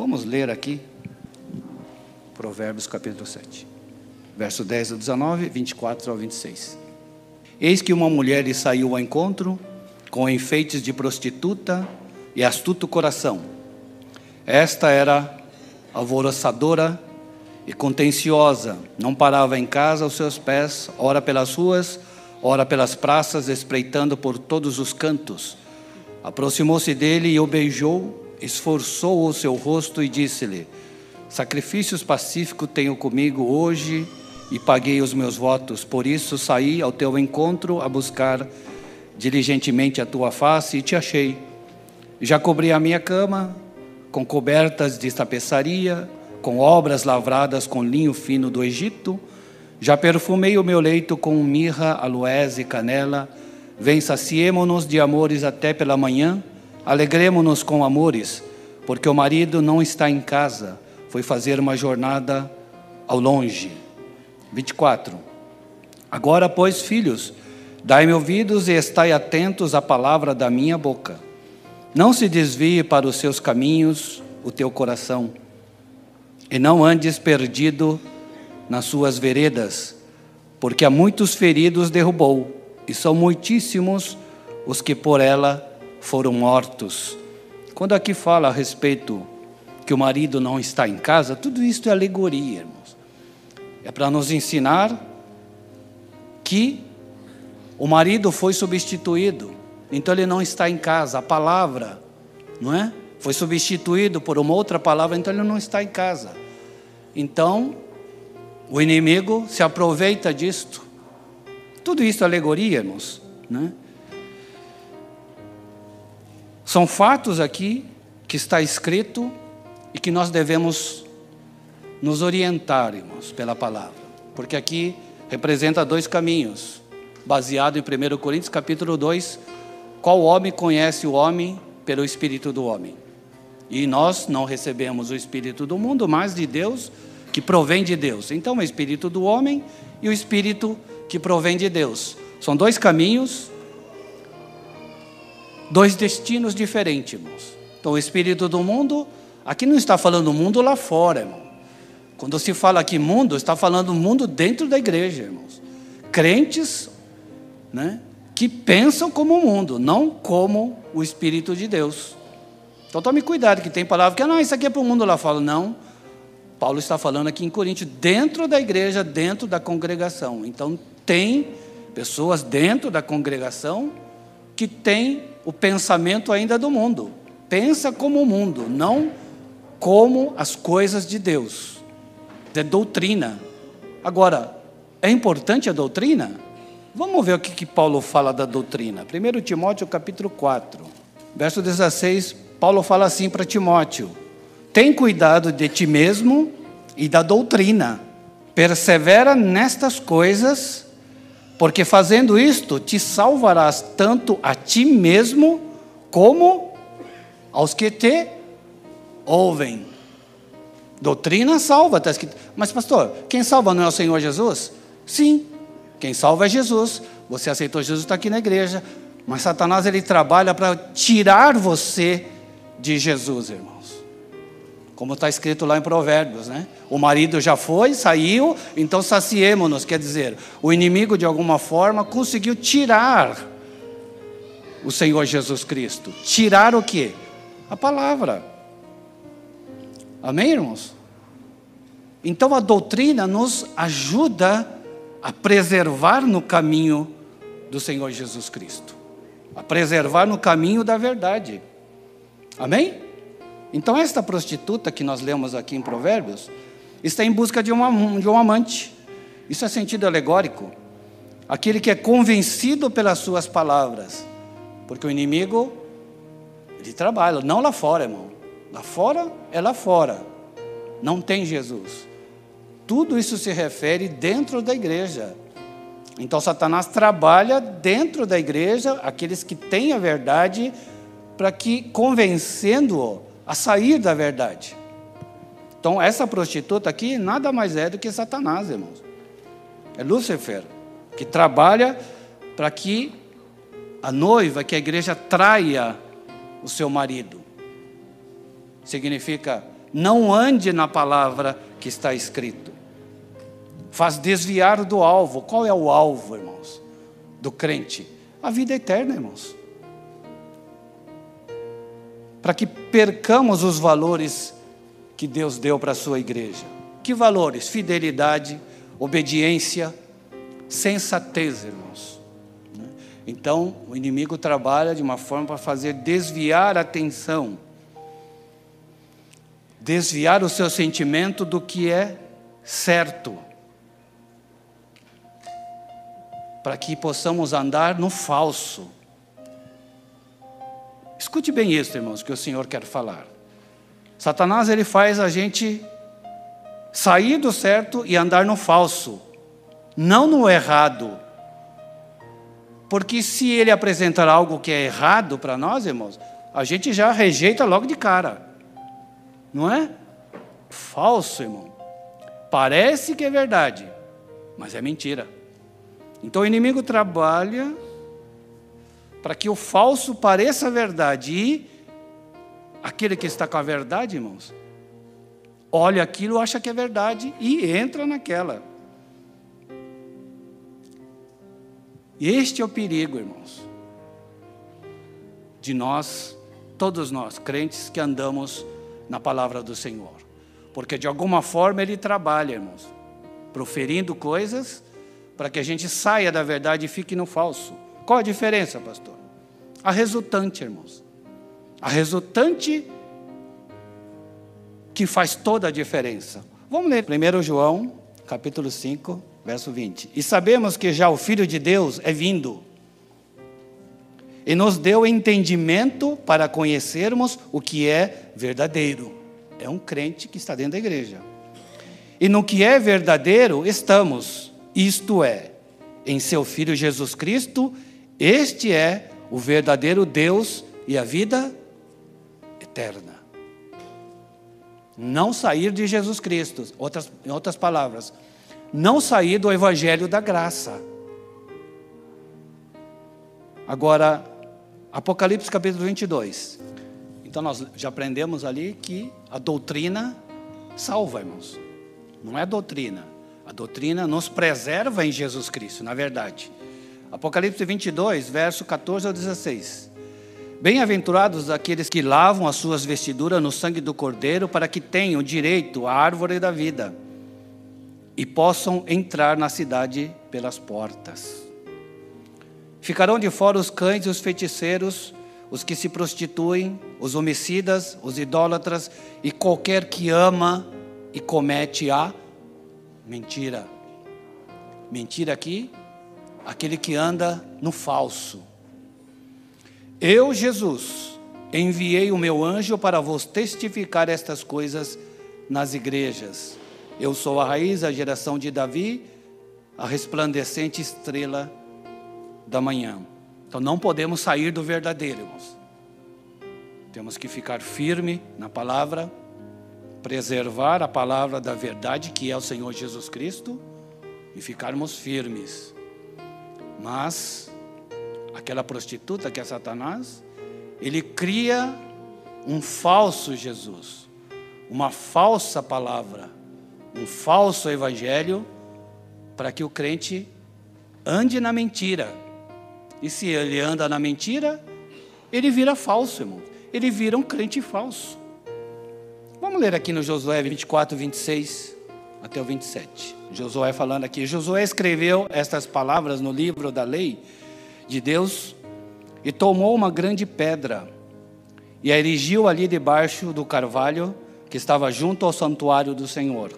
Vamos ler aqui Provérbios capítulo 7, verso 10 a 19, 24 ao 26. Eis que uma mulher lhe saiu ao encontro, com enfeites de prostituta e astuto coração. Esta era alvoroçadora e contenciosa, não parava em casa aos seus pés, ora pelas ruas, ora pelas praças, espreitando por todos os cantos. Aproximou-se dele e o beijou, esforçou o seu rosto e disse-lhe: Sacrifícios pacíficos tenho comigo hoje e paguei os meus votos, por isso saí ao teu encontro a buscar diligentemente a tua face e te achei. Já cobri a minha cama com cobertas de tapeçaria, com obras lavradas com linho fino do Egito. Já perfumei o meu leito com mirra, aloés e canela. Vem, saciemo-nos de amores até pela manhã, alegremo-nos com amores, porque o marido não está em casa, foi fazer uma jornada ao longe. 24. Agora, pois, filhos, dai-me ouvidos e estai atentos à palavra da minha boca. Não se desvie para os seus caminhos o teu coração, e não andes perdido nas suas veredas, porque há muitos feridos derrubou, e são muitíssimos os que por ela foram mortos. Quando aqui fala a respeito que o marido não está em casa, tudo isso é alegoria, irmãos. É para nos ensinar que o marido foi substituído, então ele não está em casa. A palavra, não é? Foi substituído por uma outra palavra, então ele não está em casa. Então, o inimigo se aproveita disto. Tudo isso é alegoria, irmãos. Né? São fatos aqui que está escrito e que nós devemos nos orientar, irmãos, pela palavra. Porque aqui representa dois caminhos, baseado em 1 Coríntios capítulo 2, qual homem conhece o homem pelo espírito do homem? E nós não recebemos o espírito do mundo, mas de Deus, que provém de Deus. Então, o espírito do homem e o espírito que provém de Deus. São dois caminhos, dois destinos diferentes, irmãos. Então, o espírito do mundo, aqui não está falando mundo lá fora, irmão. Quando se fala aqui mundo, está falando mundo dentro da igreja, irmãos. Crentes, né, que pensam como o mundo, não como o espírito de Deus. Então tome cuidado, que tem palavra que, ah, não, isso aqui é para o mundo lá fora. Não. Paulo está falando aqui em Coríntios, dentro da igreja, dentro da congregação. Então tem pessoas dentro da congregação que têm o pensamento ainda do mundo. Pensa como o mundo, não como as coisas de Deus. É doutrina. Agora, é importante a doutrina? Vamos ver o que, que Paulo fala da doutrina. 1 Timóteo capítulo 4, verso 16, Paulo fala assim para Timóteo: Tem cuidado de ti mesmo e da doutrina. Persevera nestas coisas, porque fazendo isto te salvarás tanto a ti mesmo como aos que te ouvem. Doutrina salva, está escrito. Mas, pastor, quem salva não é o Senhor Jesus? Sim, quem salva é Jesus. Você aceitou Jesus, está aqui na igreja. Mas Satanás ele trabalha para tirar você de Jesus, irmãos. Como está escrito lá em Provérbios, né? O marido já foi, saiu, então saciemo-nos. Quer dizer, o inimigo de alguma forma conseguiu tirar o Senhor Jesus Cristo. Tirar o quê? A palavra. Amém, irmãos? Então a doutrina nos ajuda a preservar no caminho do Senhor Jesus Cristo, a preservar no caminho da verdade. Amém? Então, esta prostituta que nós lemos aqui em Provérbios está em busca de, uma, de um amante. Isso é sentido alegórico. Aquele que é convencido pelas suas palavras. Porque o inimigo, ele trabalha, não lá fora, irmão. Lá fora é lá fora. Não tem Jesus. Tudo isso se refere dentro da igreja. Então, Satanás trabalha dentro da igreja, aqueles que têm a verdade, para que convencendo-o a sair da verdade. Então, essa prostituta aqui nada mais é do que Satanás, irmãos. É Lúcifer, que trabalha para que a noiva, que a igreja traia o seu marido. Significa não ande na palavra que está escrito. Faz desviar do alvo. Qual é o alvo, irmãos? Do crente? A vida eterna, irmãos. Para que percamos os valores que Deus deu para a sua igreja. Que valores? Fidelidade, obediência, sensatez, irmãos. Então, o inimigo trabalha de uma forma para fazer desviar a atenção, desviar o seu sentimento do que é certo, para que possamos andar no falso. Escute bem isso, irmãos, que o Senhor quer falar. Satanás ele faz a gente sair do certo e andar no falso, não no errado. Porque se ele apresentar algo que é errado para nós, irmãos, a gente já rejeita logo de cara. Não é? Falso, irmão. Parece que é verdade, mas é mentira. Então o inimigo trabalha para que o falso pareça verdade e aquele que está com a verdade, irmãos, olha aquilo, acha que é verdade e entra naquela. Este é o perigo, irmãos, de nós, todos nós, crentes que andamos na palavra do Senhor. Porque de alguma forma ele trabalha, irmãos, proferindo coisas para que a gente saia da verdade e fique no falso. Qual a diferença, pastor? A resultante, irmãos. A resultante que faz toda a diferença. Vamos ler 1 João, capítulo 5, verso 20. E sabemos que já o Filho de Deus é vindo e nos deu entendimento para conhecermos o que é verdadeiro. É um crente que está dentro da igreja. E no que é verdadeiro estamos, isto é, em seu Filho Jesus Cristo, este é o verdadeiro Deus e a vida eterna. Não sair de Jesus Cristo, outras, em outras palavras, não sair do Evangelho da graça. Agora, Apocalipse capítulo 22. Então, nós já aprendemos ali que a doutrina salva, irmãos. Não é doutrina. A doutrina nos preserva em Jesus Cristo, na verdade. Apocalipse 22, verso 14 ao 16. Bem-aventurados aqueles que lavam as suas vestiduras no sangue do Cordeiro, para que tenham direito à árvore da vida e possam entrar na cidade pelas portas. Ficarão de fora os cães e os feiticeiros, os que se prostituem, os homicidas, os idólatras e qualquer que ama e comete a mentira. Mentira aqui, aquele que anda no falso eu, Jesus, enviei o meu anjo para vos testificar estas coisas nas igrejas. Eu sou a raiz, a geração de Davi, a resplandecente estrela da manhã. Então não podemos sair do verdadeiro, irmãos. Temos que ficar firme na palavra, preservar a palavra da verdade, que é o Senhor Jesus Cristo, e ficarmos firmes. Mas aquela prostituta que é Satanás, ele cria um falso Jesus, uma falsa palavra, um falso evangelho, para que o crente ande na mentira. E se ele anda na mentira, ele vira falso, irmão. Ele vira um crente falso. Vamos ler aqui no Josué 24, 26 até o 27. Josué falando aqui. Josué escreveu estas palavras no livro da lei de Deus e tomou uma grande pedra e a erigiu ali debaixo do carvalho que estava junto ao santuário do Senhor.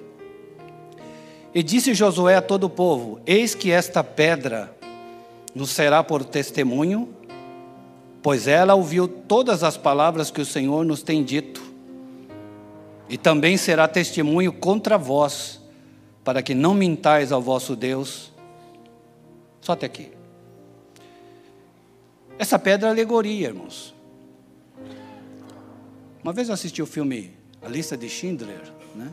E disse Josué a todo o povo: Eis que esta pedra nos será por testemunho, pois ela ouviu todas as palavras que o Senhor nos tem dito, e também será testemunho contra vós, para que não mintais ao vosso Deus. Só até aqui. Essa pedra é alegoria, irmãos. Uma vez eu assisti o filme A Lista de Schindler, né?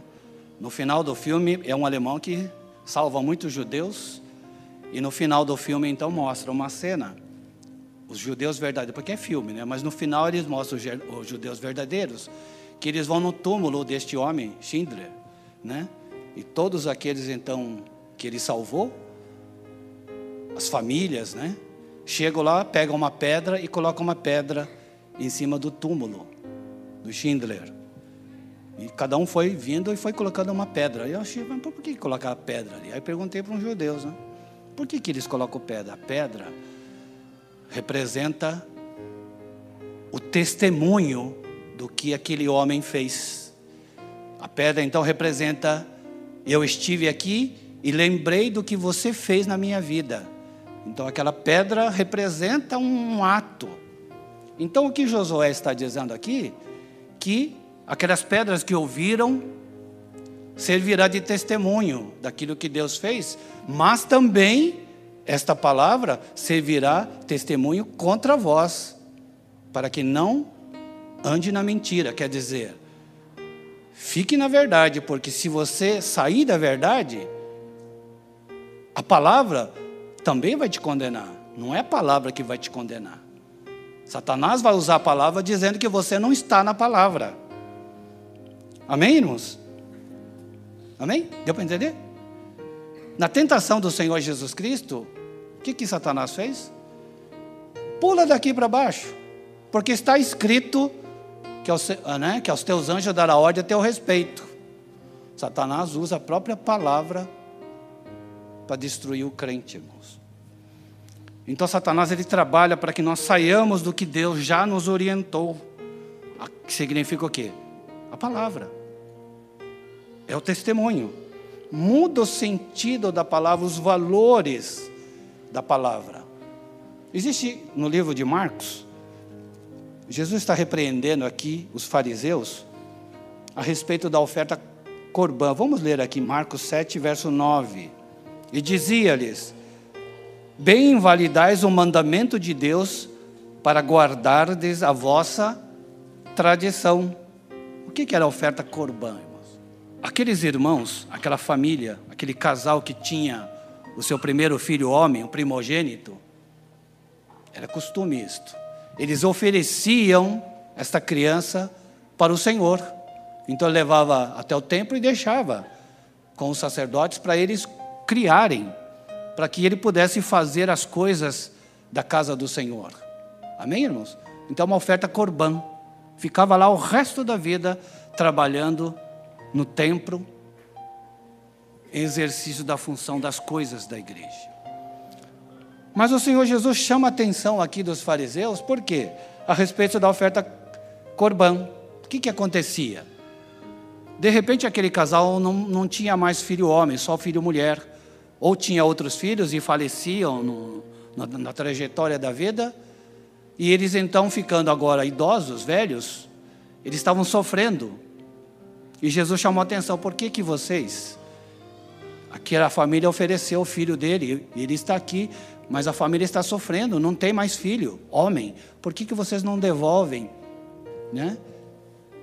No final do filme é um alemão que salva muitos judeus e no final do filme então mostra uma cena os judeus verdadeiros, porque é filme, né? Mas no final eles mostram os judeus verdadeiros que eles vão no túmulo deste homem, Schindler, né? E todos aqueles então que ele salvou, as famílias, né? Chegam lá, pegam uma pedra e colocam uma pedra em cima do túmulo do Schindler. E cada um foi vindo e foi colocando uma pedra. E eu achei, mas por que colocar a pedra ali? Aí perguntei para uns judeus, né? Por que, que eles colocam pedra? A pedra representa o testemunho do que aquele homem fez. A pedra então representa: eu estive aqui e lembrei do que você fez na minha vida. Então aquela pedra representa um ato. Então o que Josué está dizendo aqui? Que aquelas pedras que ouviram servirá de testemunho daquilo que Deus fez, mas também esta palavra servirá testemunho contra vós, para que não ande na mentira, quer dizer, fique na verdade, porque se você sair da verdade, a palavra também vai te condenar. Não é a palavra que vai te condenar. Satanás vai usar a palavra dizendo que você não está na palavra. Amém, irmãos? Amém? Deu para entender? Na tentação do Senhor Jesus Cristo, o que, que Satanás fez? Pula daqui para baixo, porque está escrito que aos, ah, né, que aos teus anjos dará ordem a teu respeito. Satanás usa a própria palavra para destruir o crente, irmãos. Então Satanás ele trabalha para que nós saiamos do que Deus já nos orientou. Que significa o quê? A palavra. É o testemunho. Muda o sentido da palavra, os valores da palavra. Existe no livro de Marcos Jesus está repreendendo aqui os fariseus a respeito da oferta corbã. Vamos ler aqui Marcos 7, verso 9. E dizia-lhes: Bem invalidais o mandamento de Deus para guardardes a vossa tradição. O que era a oferta corbã, irmãos? Aqueles irmãos, aquela família, aquele casal que tinha o seu primeiro filho homem, o primogênito, era costume isto eles ofereciam esta criança para o Senhor. Então levava até o templo e deixava com os sacerdotes para eles criarem, para que ele pudesse fazer as coisas da casa do Senhor. Amém, irmãos? Então uma oferta corbã. Ficava lá o resto da vida trabalhando no templo, em exercício da função das coisas da igreja. Mas o Senhor Jesus chama a atenção aqui dos fariseus, por quê? A respeito da oferta corbã. O que, que acontecia? De repente, aquele casal não, não tinha mais filho homem, só filho mulher. Ou tinha outros filhos e faleciam no, na, na trajetória da vida. E eles então, ficando agora idosos, velhos, eles estavam sofrendo. E Jesus chamou a atenção: por que, que vocês Aquela família ofereceu o filho dele, ele está aqui, mas a família está sofrendo, não tem mais filho, homem. Por que, que vocês não devolvem né?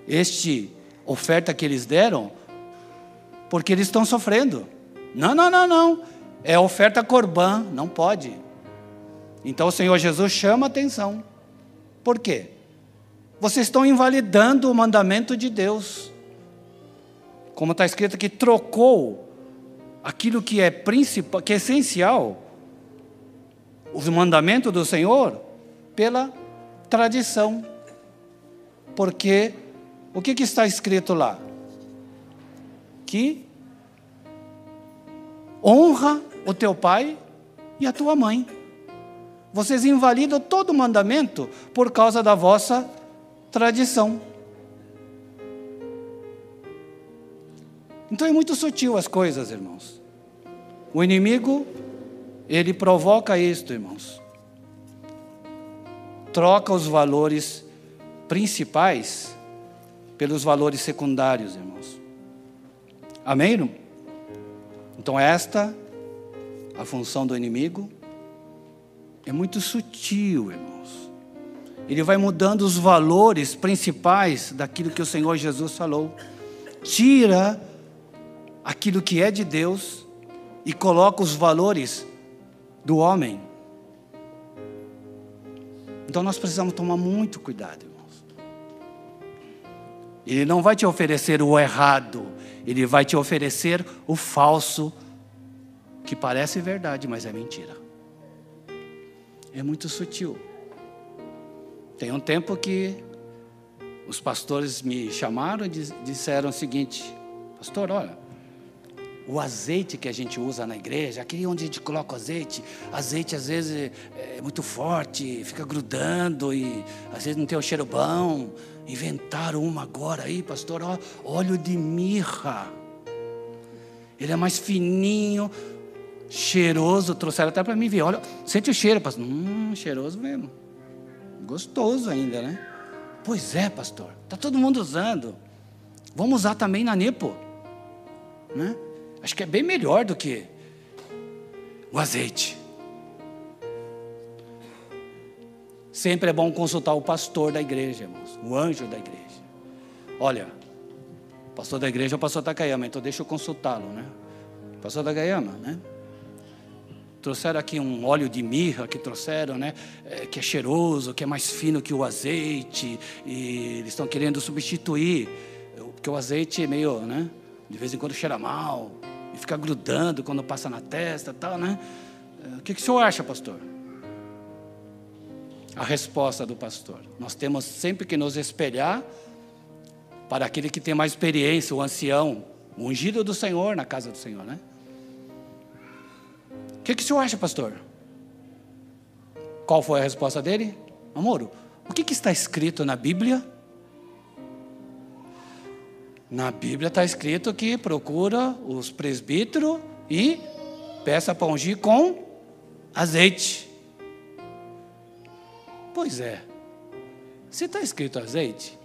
este oferta que eles deram? Porque eles estão sofrendo. Não, não, não, não. É oferta corbã, não pode. Então o Senhor Jesus chama atenção. Por quê? Vocês estão invalidando o mandamento de Deus. Como está escrito aqui, trocou aquilo que é principal, que é essencial, os mandamentos do Senhor, pela tradição. Porque o que, que está escrito lá? Que honra o teu pai e a tua mãe. Vocês invalidam todo o mandamento por causa da vossa tradição. Então é muito sutil as coisas, irmãos. O inimigo, ele provoca isto, irmãos. Troca os valores principais pelos valores secundários, irmãos. Amém? Então, esta, a função do inimigo, é muito sutil, irmãos. Ele vai mudando os valores principais daquilo que o Senhor Jesus falou. Tira aquilo que é de Deus e coloca os valores do homem. Então nós precisamos tomar muito cuidado, irmãos. Ele não vai te oferecer o errado, ele vai te oferecer o falso, que parece verdade, mas é mentira. É muito sutil. Tem um tempo que os pastores me chamaram e disseram o seguinte: Pastor, olha, o azeite que a gente usa na igreja, aqui onde a gente coloca o azeite, azeite às vezes é muito forte, fica grudando e às vezes não tem o cheiro bom. Inventaram uma agora aí, pastor, ó, óleo de mirra. Ele é mais fininho, cheiroso. Trouxeram até para mim ver. Olha, sente o cheiro, pastor. Hum, cheiroso mesmo. Gostoso ainda, né? Pois é, pastor. Está todo mundo usando. Vamos usar também na Nepo. Né? Acho que é bem melhor do que o azeite. Sempre é bom consultar o pastor da igreja, irmãos, o anjo da igreja. Olha, pastor da igreja é o pastor Takayama, então deixa eu consultá-lo, né? Pastor da Gayama, né? Trouxeram aqui um óleo de mirra que trouxeram, né? É, que é cheiroso, que é mais fino que o azeite. E eles estão querendo substituir, porque o azeite é meio, né? De vez em quando cheira mal e fica grudando quando passa na testa, tal, né? É, o que, que o senhor acha, pastor? A resposta do pastor: nós temos sempre que nos espelhar para aquele que tem mais experiência, o ancião, o ungido do Senhor na casa do Senhor, né? que, que o senhor acha, pastor? Qual foi a resposta dele? Amor, o que, que está escrito na Bíblia? Na Bíblia está escrito que procura os presbíteros e peça para ungir com azeite. Pois é, se está escrito azeite,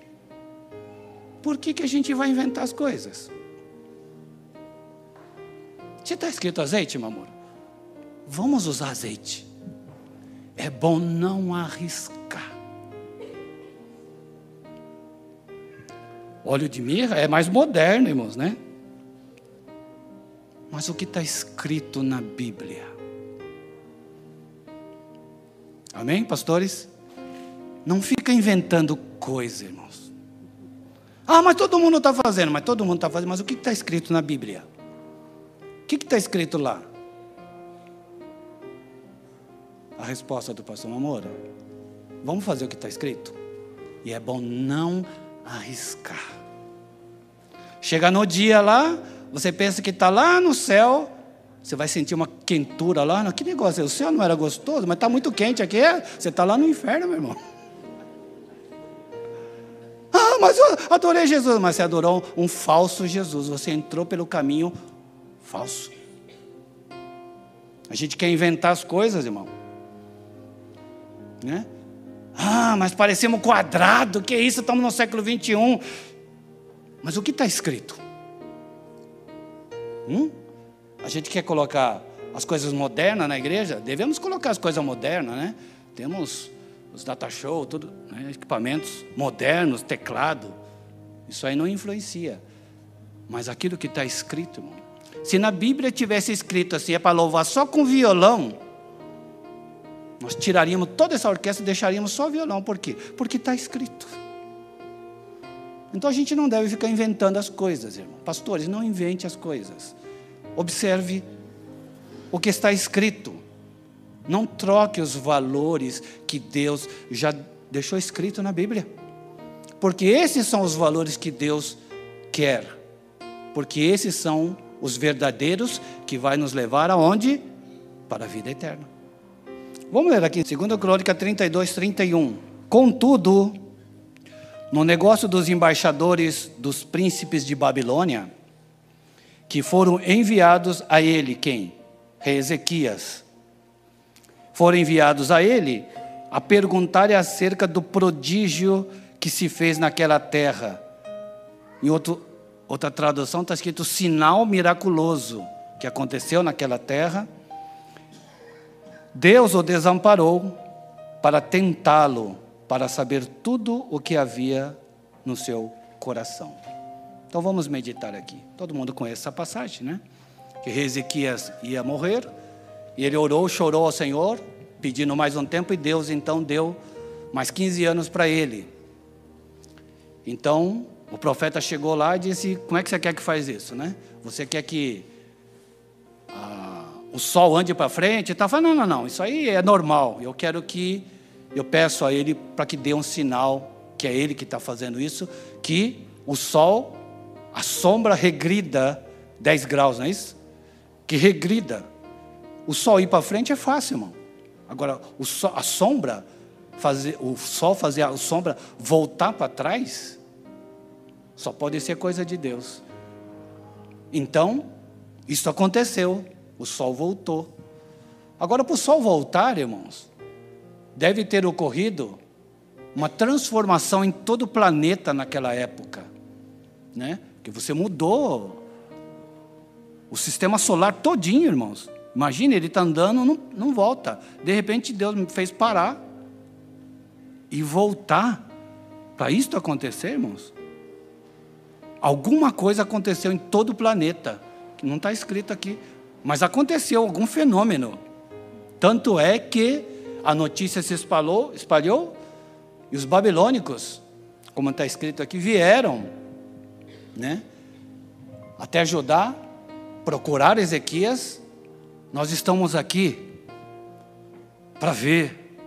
por que, que a gente vai inventar as coisas? Se está escrito azeite, meu amor, Vamos usar azeite. É bom não arriscar. Óleo de mirra é mais moderno, irmãos, né? Mas o que está escrito na Bíblia? Amém, pastores? Não fica inventando coisa, irmãos. Ah, mas todo mundo está fazendo, mas todo mundo está fazendo. Mas o que está escrito na Bíblia? O que está escrito lá? a resposta do pastor Mamoro. Vamos fazer o que está escrito? E é bom não arriscar. Chega no dia lá, você pensa que está lá no céu, você vai sentir uma quentura lá. Que negócio, o céu não era gostoso, mas está muito quente aqui. Você está lá no inferno, meu irmão. Ah, mas eu adorei Jesus. Mas você adorou um falso Jesus. Você entrou pelo caminho falso. A gente quer inventar as coisas, irmão. Né? Ah, mas parecemos quadrado, que isso? Estamos no século 21. Mas o que está escrito? Hum? A gente quer colocar as coisas modernas na igreja? Devemos colocar as coisas modernas, né? Temos os data show, tudo, né? equipamentos modernos, teclado. Isso aí não influencia. Mas aquilo que está escrito, irmão. Se na Bíblia tivesse escrito assim, é para louvar só com violão, nós tiraríamos toda essa orquestra e deixaríamos só violão. Por quê? Porque está escrito. Então a gente não deve ficar inventando as coisas, irmão. Pastores, não invente as coisas. Observe o que está escrito. Não troque os valores que Deus já deixou escrito na Bíblia. Porque esses são os valores que Deus quer. Porque esses são os verdadeiros que vai nos levar aonde? Para a vida eterna. Vamos ler aqui, 2 Crônica 32, 31. Contudo, no negócio dos embaixadores dos príncipes de Babilônia, que foram enviados a ele, quem? Rei Ezequias. Foram enviados a ele a perguntar acerca do prodígio que se fez naquela terra. Em outro, outra tradução está escrito sinal miraculoso que aconteceu naquela terra Deus o desamparou para tentá-lo, para saber tudo o que havia no seu coração. Então vamos meditar aqui. Todo mundo conhece essa passagem, né? Que Ezequias ia morrer, e ele orou, chorou ao Senhor, pedindo mais um tempo, e Deus então deu mais 15 anos para ele. Então, O profeta chegou lá e disse: Como é que você quer que faz isso, né? Você quer que o sol ande para frente e tal? Fala, não, não, não, isso aí é normal. Eu quero que, eu peço a ele para que dê um sinal, que é ele que está fazendo isso, que o sol, a sombra regrida 10 graus, não é isso? Que regrida. O sol ir para frente é fácil, irmão. Agora, sol, a sombra, fazer, o sol fazer a sombra voltar para trás, só pode ser coisa de Deus. Então, isso aconteceu. O sol voltou. Agora, para o sol voltar, irmãos, deve ter ocorrido uma transformação em todo o planeta naquela época, né? Que você mudou o sistema solar todinho, irmãos. Imagina, ele está andando, não, não volta. De repente, Deus me fez parar e voltar. Para isso acontecer, irmãos, alguma coisa aconteceu em todo o planeta, que não está escrito aqui, mas aconteceu algum fenômeno. Tanto é que a notícia se espalhou, espalhou e os babilônicos, como está escrito aqui, vieram né, até Judá, procurar Ezequias. Nós estamos aqui para ver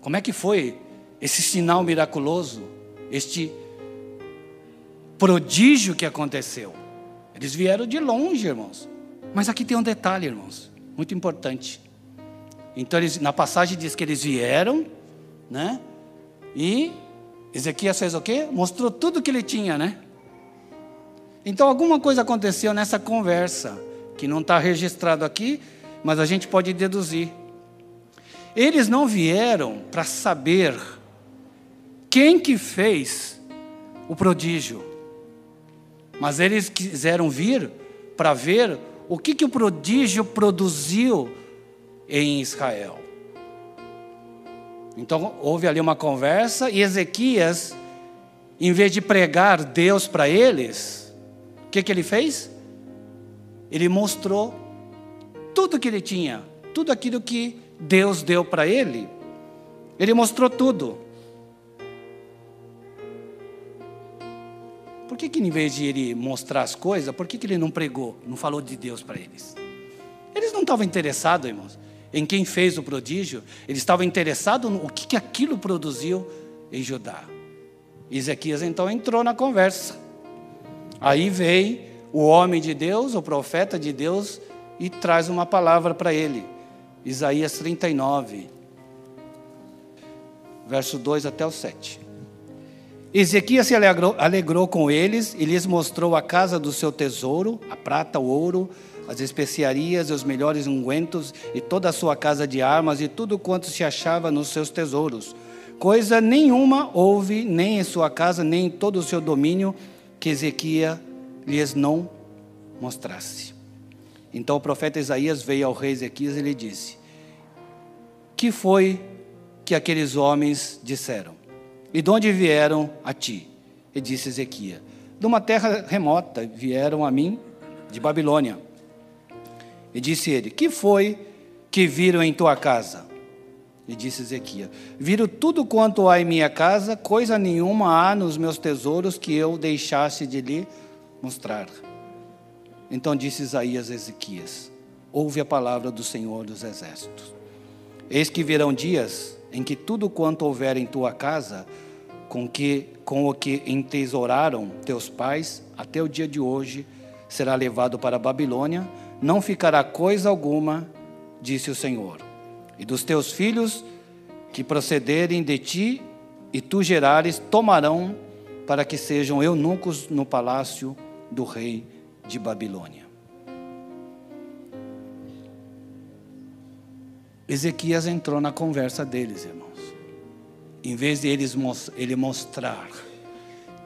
como é que foi esse sinal miraculoso, este prodígio que aconteceu. Eles vieram de longe, irmãos. Mas aqui tem um detalhe, irmãos, muito importante. Então, eles, na passagem diz que eles vieram, né? E Ezequias fez o quê? Mostrou tudo que ele tinha, né? Então, alguma coisa aconteceu nessa conversa, que não está registrado aqui, mas a gente pode deduzir. Eles não vieram para saber quem que fez o prodígio. Mas eles quiseram vir para ver o que, que o prodígio produziu em Israel. Então houve ali uma conversa e Ezequias, em vez de pregar Deus para eles, o que, que ele fez? Ele mostrou tudo que ele tinha, tudo aquilo que Deus deu para ele. Ele mostrou tudo. Que, que em vez de ele mostrar as coisas, por que, que ele não pregou, não falou de Deus para eles? Eles não estavam interessados, irmãos, em quem fez o prodígio, eles estavam interessados no que, que aquilo produziu em Judá. Ezequias então entrou na conversa. Aí veio o homem de Deus, o profeta de Deus, e traz uma palavra para ele. Isaías 39, verso 2 até o 7. Ezequias se alegrou, alegrou, com eles e lhes mostrou a casa do seu tesouro, a prata, o ouro, as especiarias e os melhores ungüentos, e toda a sua casa de armas, e tudo quanto se achava nos seus tesouros. Coisa nenhuma houve, nem em sua casa, nem em todo o seu domínio, que Ezequias lhes não mostrasse. Então o profeta Isaías veio ao rei Ezequias e lhe disse: Que foi que aqueles homens disseram? E de onde vieram a ti? E disse Ezequias: De uma terra remota vieram a mim, de Babilônia. E disse ele: Que foi que viram em tua casa? E disse Ezequias: Viram tudo quanto há em minha casa, coisa nenhuma há nos meus tesouros que eu deixasse de lhe mostrar. Então disse Isaías a Ezequias: Ouve a palavra do Senhor dos Exércitos. Eis que virão dias em que tudo quanto houver em tua casa, com, que, com o que entesouraram teus pais, até o dia de hoje, será levado para a Babilônia, não ficará coisa alguma, disse o Senhor. E dos teus filhos que procederem de ti e tu gerares, tomarão para que sejam eunucos no palácio do rei de Babilônia. Ezequias entrou na conversa deles, irmãos. Em vez de eles, ele mostrar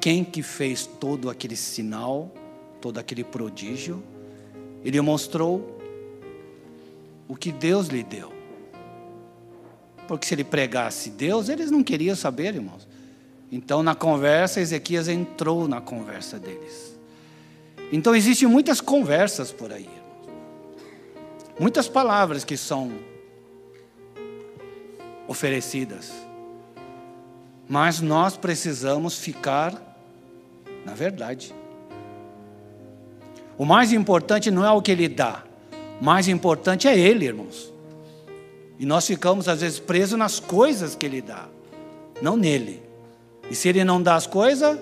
quem que fez todo aquele sinal, todo aquele prodígio, ele mostrou o que Deus lhe deu. Porque se ele pregasse Deus, eles não queriam saber, irmãos. Então, na conversa, Ezequias entrou na conversa deles. Então, existem muitas conversas por aí, irmãos. muitas palavras que são oferecidas. Mas nós precisamos ficar na verdade. O mais importante não é o que ele dá, o mais importante é ele, irmãos. E nós ficamos às vezes presos nas coisas que ele dá, não nele. E se ele não dá as coisas,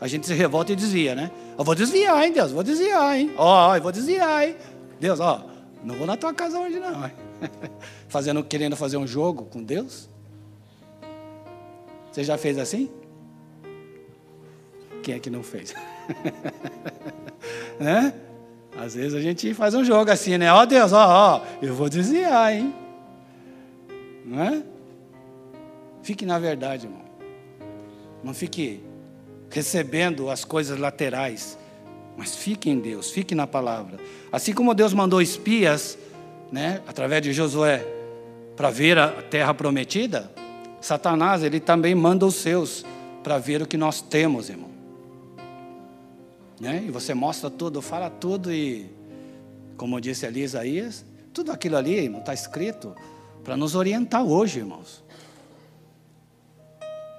a gente se revolta e desvia, né? Eu vou desviar, hein, Deus, vou desviar, hein? Ó, oh, eu vou desviar, hein? Deus, ó, não vou na tua casa hoje não. Hein? Fazendo, querendo fazer um jogo com Deus? Você já fez assim? Quem é que não fez? né? Às vezes a gente faz um jogo assim, né? Ó oh, Deus, ó, ó, eu vou desviar, hein? Não é? Fique na verdade, irmão. Não fique recebendo as coisas laterais, mas fique em Deus, fique na palavra. Assim como Deus mandou espias, né, através de Josué, para ver a terra prometida, Satanás, ele também manda os seus para ver o que nós temos, irmão. Né? E você mostra tudo, fala tudo e, como disse ali Isaías, tudo aquilo ali, irmão, está escrito para nos orientar hoje, irmãos.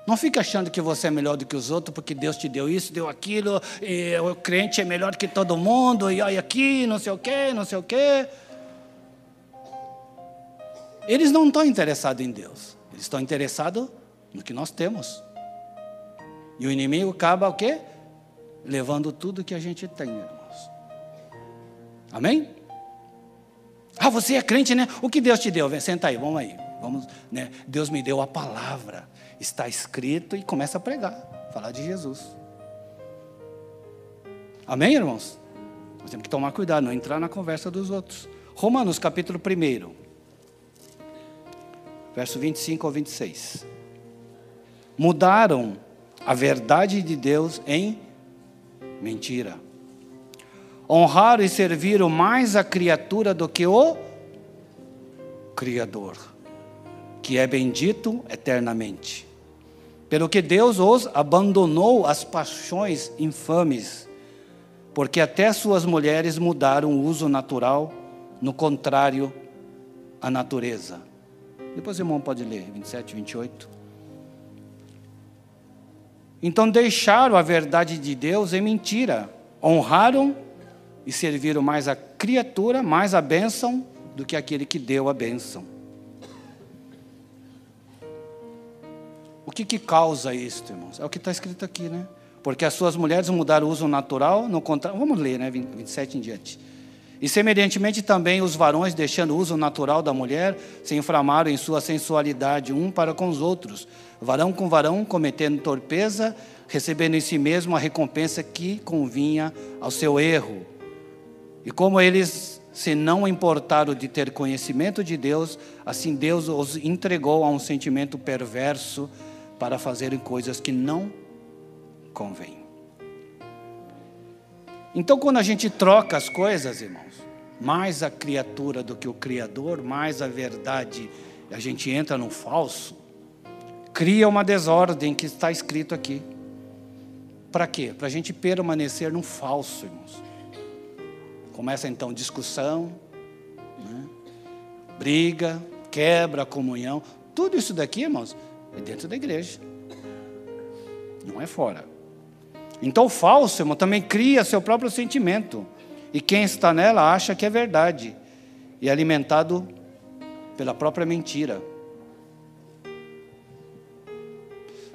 Não fique achando que você é melhor do que os outros, porque Deus te deu isso, deu aquilo, e o crente é melhor que todo mundo, e olha aqui, não sei o quê, não sei o quê. Eles não estão interessados em Deus, eles estão interessados no que nós temos. E o inimigo acaba o quê? Levando tudo que a gente tem, irmãos. Amém? Ah, você é crente, né? O que Deus te deu? Vem, senta aí, vamos aí. Vamos, né? Deus me deu a palavra está escrito e começa a pregar, falar de Jesus. Amém, irmãos? Nós temos que tomar cuidado, não entrar na conversa dos outros. Romanos capítulo 1, verso 25 ao 26. Mudaram a verdade de Deus em mentira. Honraram e serviram mais a criatura do que o Criador, que é bendito eternamente pelo que Deus os abandonou às paixões infames, porque até suas mulheres mudaram o uso natural, no contrário à natureza. Depois o irmão pode ler, 27, 28. Então deixaram a verdade de Deus em mentira, honraram e serviram mais a criatura, mais a bênção, do que aquele que deu a bênção. O que, que causa isso, irmãos? É o que está escrito aqui, né? Porque as suas mulheres mudaram o uso natural, no contra... vamos ler, né? 27 em diante. E semelhantemente também os varões, deixando o uso natural da mulher, se inflamaram em sua sensualidade um para com os outros, varão com varão, cometendo torpeza, recebendo em si mesmo a recompensa que convinha ao seu erro. E como eles se não importaram de ter conhecimento de Deus, assim Deus os entregou a um sentimento perverso para fazerem coisas que não convêm. Então, quando a gente troca as coisas, irmãos, mais a criatura do que o Criador, mais a verdade, a gente entra no falso, cria uma desordem que está escrito aqui. Para quê? Para a gente permanecer no falso, irmãos. Começa então discussão, né? briga, quebra comunhão. Tudo isso daqui, irmãos, é dentro da igreja. Não é fora. Então o falso, irmão, também cria seu próprio sentimento. E quem está nela acha que é verdade. E é alimentado pela própria mentira.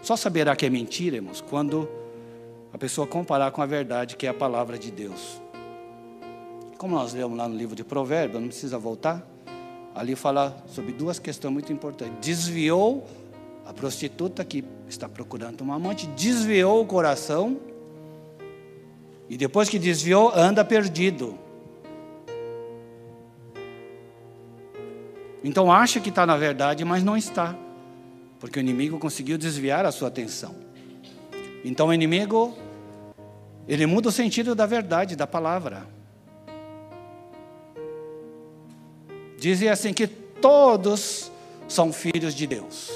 Só saberá que é mentira, irmãos, quando a pessoa comparar com a verdade, que é a palavra de Deus. Como nós lemos lá no livro de Provérbios, não precisa voltar. Ali fala sobre duas questões muito importantes. Desviou a prostituta que está procurando um amante desviou o coração e depois que desviou, anda perdido. Então acha que está na verdade, mas não está, porque o inimigo conseguiu desviar a sua atenção. Então o inimigo, ele muda o sentido da verdade, da palavra. Dizem assim que todos são filhos de Deus.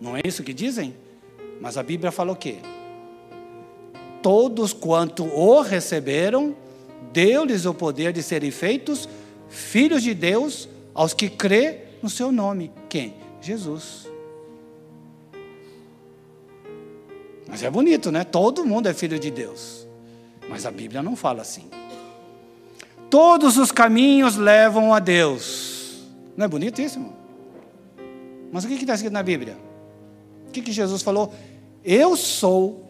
Não é isso que dizem? Mas a Bíblia fala o quê? Todos quanto o receberam, deu-lhes o poder de serem feitos filhos de Deus aos que crê no seu nome. Quem? Jesus. Mas é bonito, né? Todo mundo é filho de Deus. Mas a Bíblia não fala assim. Todos os caminhos levam a Deus. Não é bonito isso? Mas o que está escrito na Bíblia? O que, que Jesus falou? Eu sou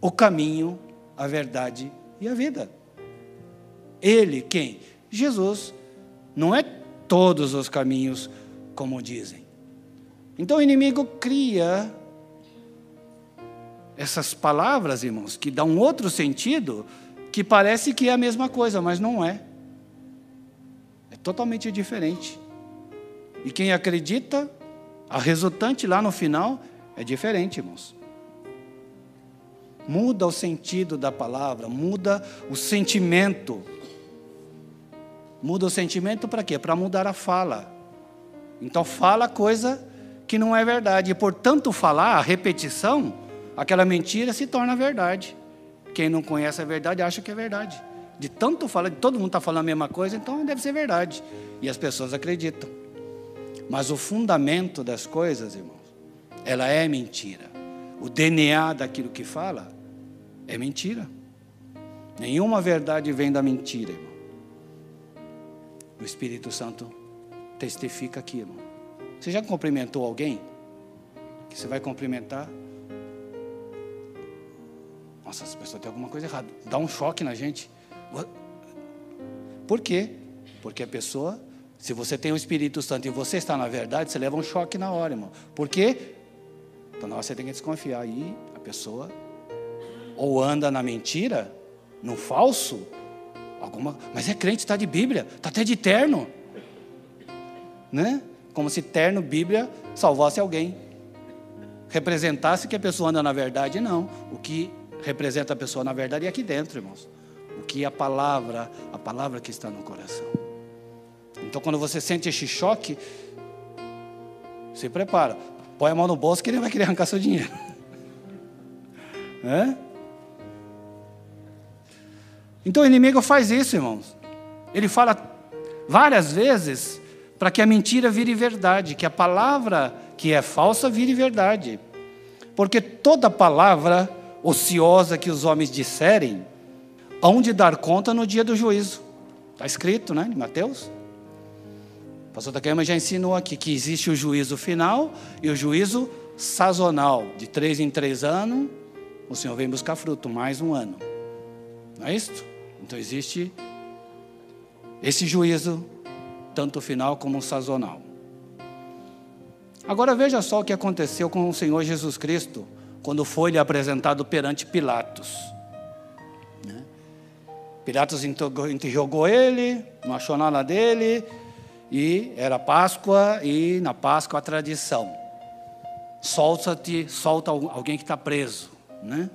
o caminho, a verdade e a vida. Ele, quem? Jesus. Não é todos os caminhos, como dizem. Então o inimigo cria essas palavras, irmãos, que dão outro sentido, que parece que é a mesma coisa, mas não é. É totalmente diferente. E quem acredita, a resultante lá no final é diferente, irmãos. Muda o sentido da palavra, muda o sentimento. Muda o sentimento para quê? Para mudar a fala. Então fala coisa que não é verdade. E por tanto falar, a repetição, aquela mentira se torna verdade. Quem não conhece a verdade acha que é verdade. De tanto falar, de todo mundo está falando a mesma coisa, então deve ser verdade. E as pessoas acreditam. Mas o fundamento das coisas, irmãos, ela é mentira. O DNA daquilo que fala é mentira. Nenhuma verdade vem da mentira, irmão. O Espírito Santo testifica aqui, irmão. Você já cumprimentou alguém? Que você vai cumprimentar? Nossa, essa pessoa tem alguma coisa errada. Dá um choque na gente. Por quê? Porque a pessoa, se você tem o Espírito Santo e você está na verdade, você leva um choque na hora, irmão. Por quê? Então nós você tem que desconfiar. Aí a pessoa ou anda na mentira, no falso, alguma, mas é crente, está de Bíblia, está até de terno, né? Como se terno, Bíblia, salvasse alguém, representasse que a pessoa anda na verdade, não. O que representa a pessoa na verdade é aqui dentro, irmãos. O que é a palavra, a palavra que está no coração. Então, quando você sente esse choque, se prepara, põe a mão no bolso que ele vai querer arrancar seu dinheiro. É? Então o inimigo faz isso, irmãos. Ele fala várias vezes para que a mentira vire verdade, que a palavra que é falsa vire verdade. Porque toda palavra ociosa que os homens disserem, hão de dar conta no dia do juízo. Está escrito, né, em Mateus? O pastor Takayama já ensinou aqui que existe o juízo final e o juízo sazonal. De três em três anos, o Senhor vem buscar fruto, mais um ano. Não é isso? Então existe esse juízo, tanto final como sazonal. Agora veja só o que aconteceu com o Senhor Jesus Cristo quando foi lhe apresentado perante Pilatos. Né? Pilatos interrogou ele, não achou nada dele, e era Páscoa, e na Páscoa a tradição. Solta-te, solta alguém que está preso. Né?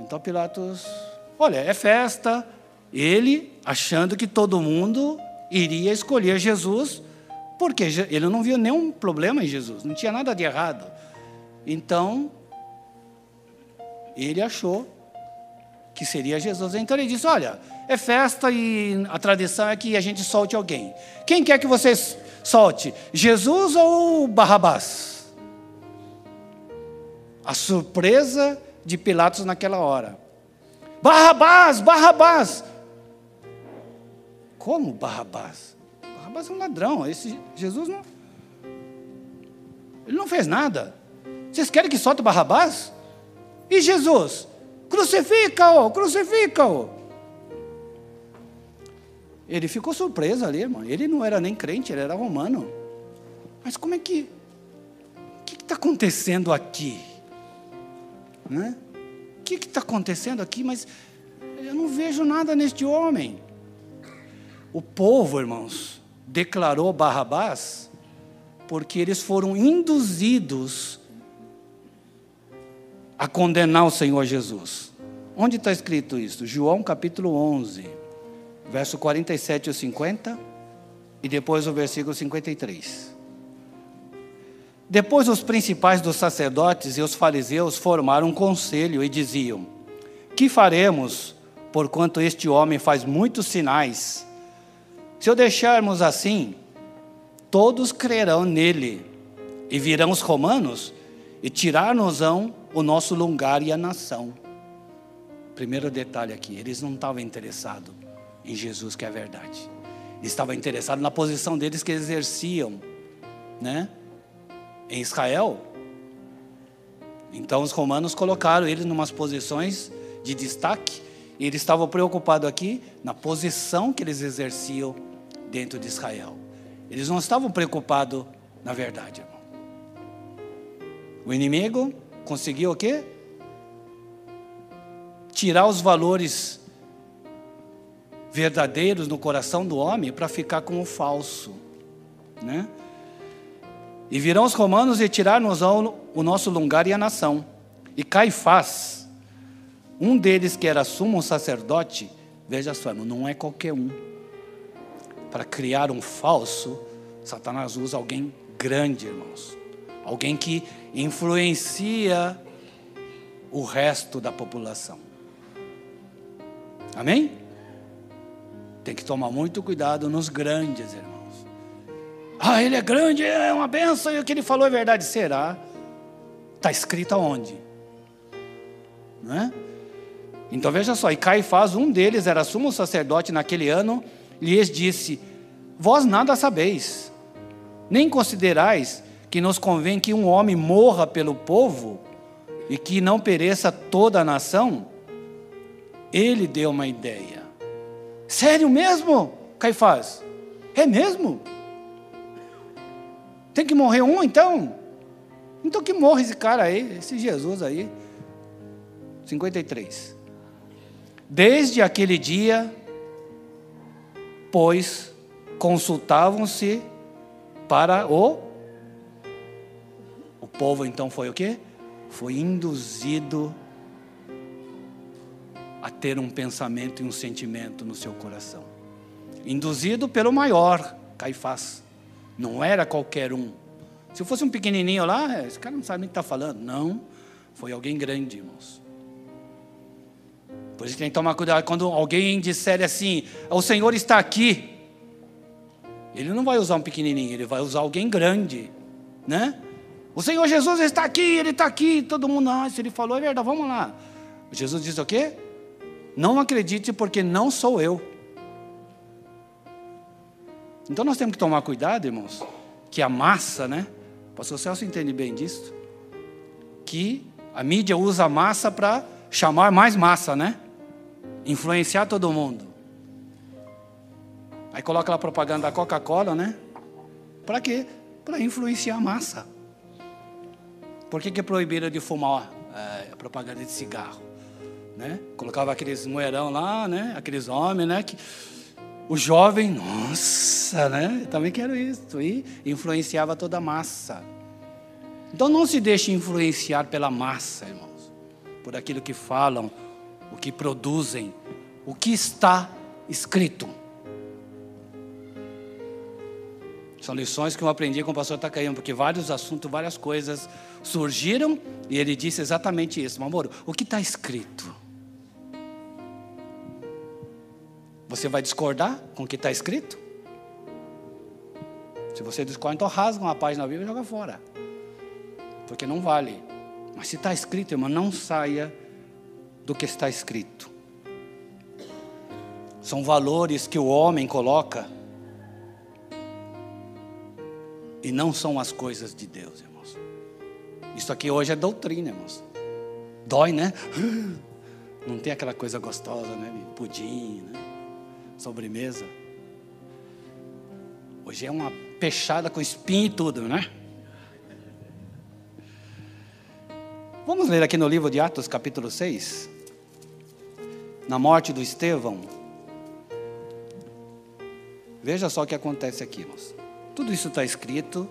Então Pilatos Olha, é festa. Ele achando que todo mundo iria escolher Jesus, porque ele não viu nenhum problema em Jesus, não tinha nada de errado. Então, ele achou que seria Jesus. Então ele disse: Olha, é festa e a tradição é que a gente solte alguém. Quem quer que você solte? Jesus ou Barrabás? A surpresa de Pilatos naquela hora. Barrabás, Barrabás. Como Barrabás? Barrabás é um ladrão. Esse Jesus não. Ele não fez nada. Vocês querem que solte Barrabás? E Jesus? Crucifica-o, crucifica-o. Ele ficou surpreso ali, irmão. Ele não era nem crente, ele era romano. Mas como é que. O que está acontecendo aqui? Né? Que está acontecendo aqui? Mas eu não vejo nada neste homem. O povo, irmãos, declarou Barrabás porque eles foram induzidos a condenar o Senhor Jesus. Onde está escrito isso? João capítulo 11, verso 47 e 50, e depois o versículo 53. Depois os principais dos sacerdotes e os fariseus formaram um conselho e diziam: Que faremos, porquanto este homem faz muitos sinais? Se o deixarmos assim, todos crerão nele, e virão os romanos e tirar-nos-ão o nosso lugar e a nação. Primeiro detalhe aqui, eles não estavam interessados em Jesus, que é a verdade. Eles estavam interessados na posição deles que exerciam, né? Em Israel. Então os romanos colocaram eles em umas posições de destaque, e eles estavam preocupados aqui na posição que eles exerciam dentro de Israel. Eles não estavam preocupados na verdade, irmão. O inimigo conseguiu o quê? Tirar os valores verdadeiros no coração do homem para ficar com o falso, né? E virão os romanos e tirar-nos o nosso lugar e a nação. E Caifás, um deles que era sumo sacerdote, veja só, não é qualquer um. Para criar um falso, Satanás usa alguém grande, irmãos. Alguém que influencia o resto da população. Amém? Tem que tomar muito cuidado nos grandes, irmãos. Ah, ele é grande, é uma benção, e o que ele falou é verdade. Será? Está escrito aonde? Não é? Então veja só, e Caifás, um deles, era sumo sacerdote naquele ano, lhes disse: Vós nada sabeis, nem considerais que nos convém que um homem morra pelo povo e que não pereça toda a nação? Ele deu uma ideia. Sério mesmo, Caifás? É mesmo? Tem que morrer um então? Então que morre esse cara aí, esse Jesus aí. 53. Desde aquele dia, pois consultavam-se para o povo então foi o quê? Foi induzido a ter um pensamento e um sentimento no seu coração. Induzido pelo maior, Caifás. Não era qualquer um. Se fosse um pequenininho lá, é, esse cara não sabe nem o que está falando. Não, foi alguém grande, irmãos. Por isso tem que tomar cuidado quando alguém disser assim: o Senhor está aqui. Ele não vai usar um pequenininho, ele vai usar alguém grande, né? O Senhor Jesus está aqui, Ele está aqui. Todo mundo, ah, se Ele falou é verdade, vamos lá. Jesus diz o quê? Não acredite porque não sou eu. Então nós temos que tomar cuidado, irmãos, que a massa, né? O pastor Celso entende bem disso. Que a mídia usa a massa para chamar mais massa, né? Influenciar todo mundo. Aí coloca lá a propaganda da Coca-Cola, né? Para quê? Para influenciar a massa. Por que, que proibiram de fumar é, propaganda de cigarro? Né? Colocava aqueles moerão lá, né? aqueles homens, né? Que, o jovem, nossa, né? Também quero isso. E influenciava toda a massa. Então não se deixe influenciar pela massa, irmãos. Por aquilo que falam, o que produzem, o que está escrito. São lições que eu aprendi com o pastor Takayama, porque vários assuntos, várias coisas surgiram e ele disse exatamente isso. Meu amor, o que está escrito? Você vai discordar com o que está escrito? Se você discorda, então rasga uma página da Bíblia e joga fora. Porque não vale. Mas se está escrito, irmão, não saia do que está escrito. São valores que o homem coloca e não são as coisas de Deus, irmãos. Isso aqui hoje é doutrina, irmãos. Dói, né? Não tem aquela coisa gostosa, né? Pudim, né? Sobremesa. Hoje é uma peixada com espinho e tudo, né? Vamos ler aqui no livro de Atos, capítulo 6. Na morte do Estevão. Veja só o que acontece aqui, irmãos. Tudo isso está escrito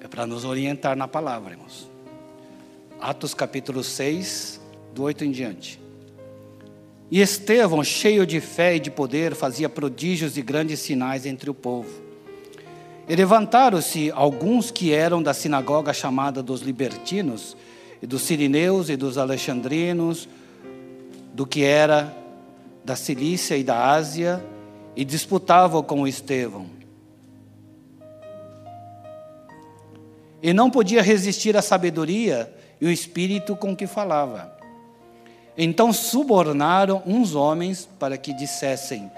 é para nos orientar na palavra, irmãos. Atos capítulo 6, do 8 em diante. E Estevão, cheio de fé e de poder, fazia prodígios e grandes sinais entre o povo. E levantaram-se alguns que eram da sinagoga chamada dos libertinos, e dos sirineus e dos alexandrinos, do que era da Cilícia e da Ásia, e disputavam com Estevão e não podia resistir à sabedoria e o espírito com que falava. Então subornaram uns homens para que dissessem: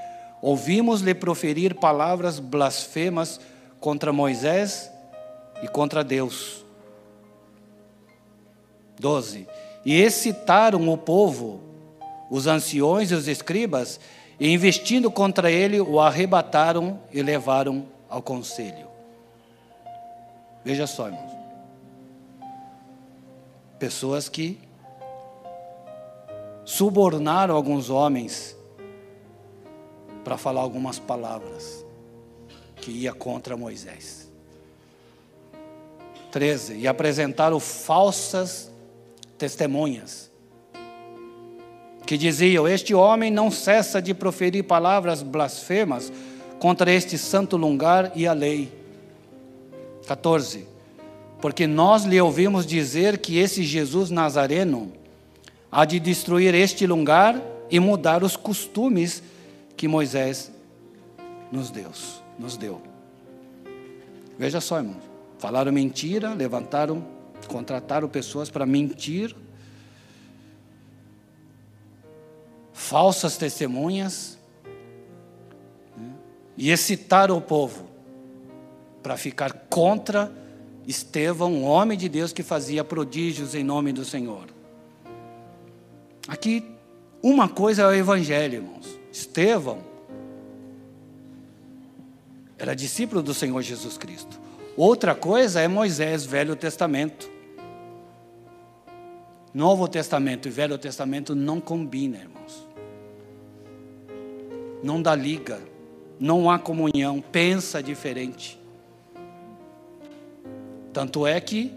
Ouvimos-lhe proferir palavras blasfemas contra Moisés e contra Deus. 12. E excitaram o povo, os anciões e os escribas, e investindo contra ele, o arrebataram e levaram ao conselho. Veja só, irmãos. Pessoas que subornaram alguns homens para falar algumas palavras que ia contra Moisés. 13. E apresentaram falsas testemunhas que diziam: Este homem não cessa de proferir palavras blasfemas contra este santo lugar e a lei. 14. Porque nós lhe ouvimos dizer que esse Jesus Nazareno há de destruir este lugar e mudar os costumes que Moisés nos deu. Nos deu. Veja só, irmãos. Falaram mentira, levantaram, contrataram pessoas para mentir, falsas testemunhas, né? e excitaram o povo para ficar contra Estevão, um homem de Deus que fazia prodígios em nome do Senhor. Aqui, uma coisa é o Evangelho, irmãos. Estevão era discípulo do Senhor Jesus Cristo. Outra coisa é Moisés, Velho Testamento. Novo Testamento e Velho Testamento não combinam, irmãos. Não dá liga, não há comunhão, pensa diferente. Tanto é que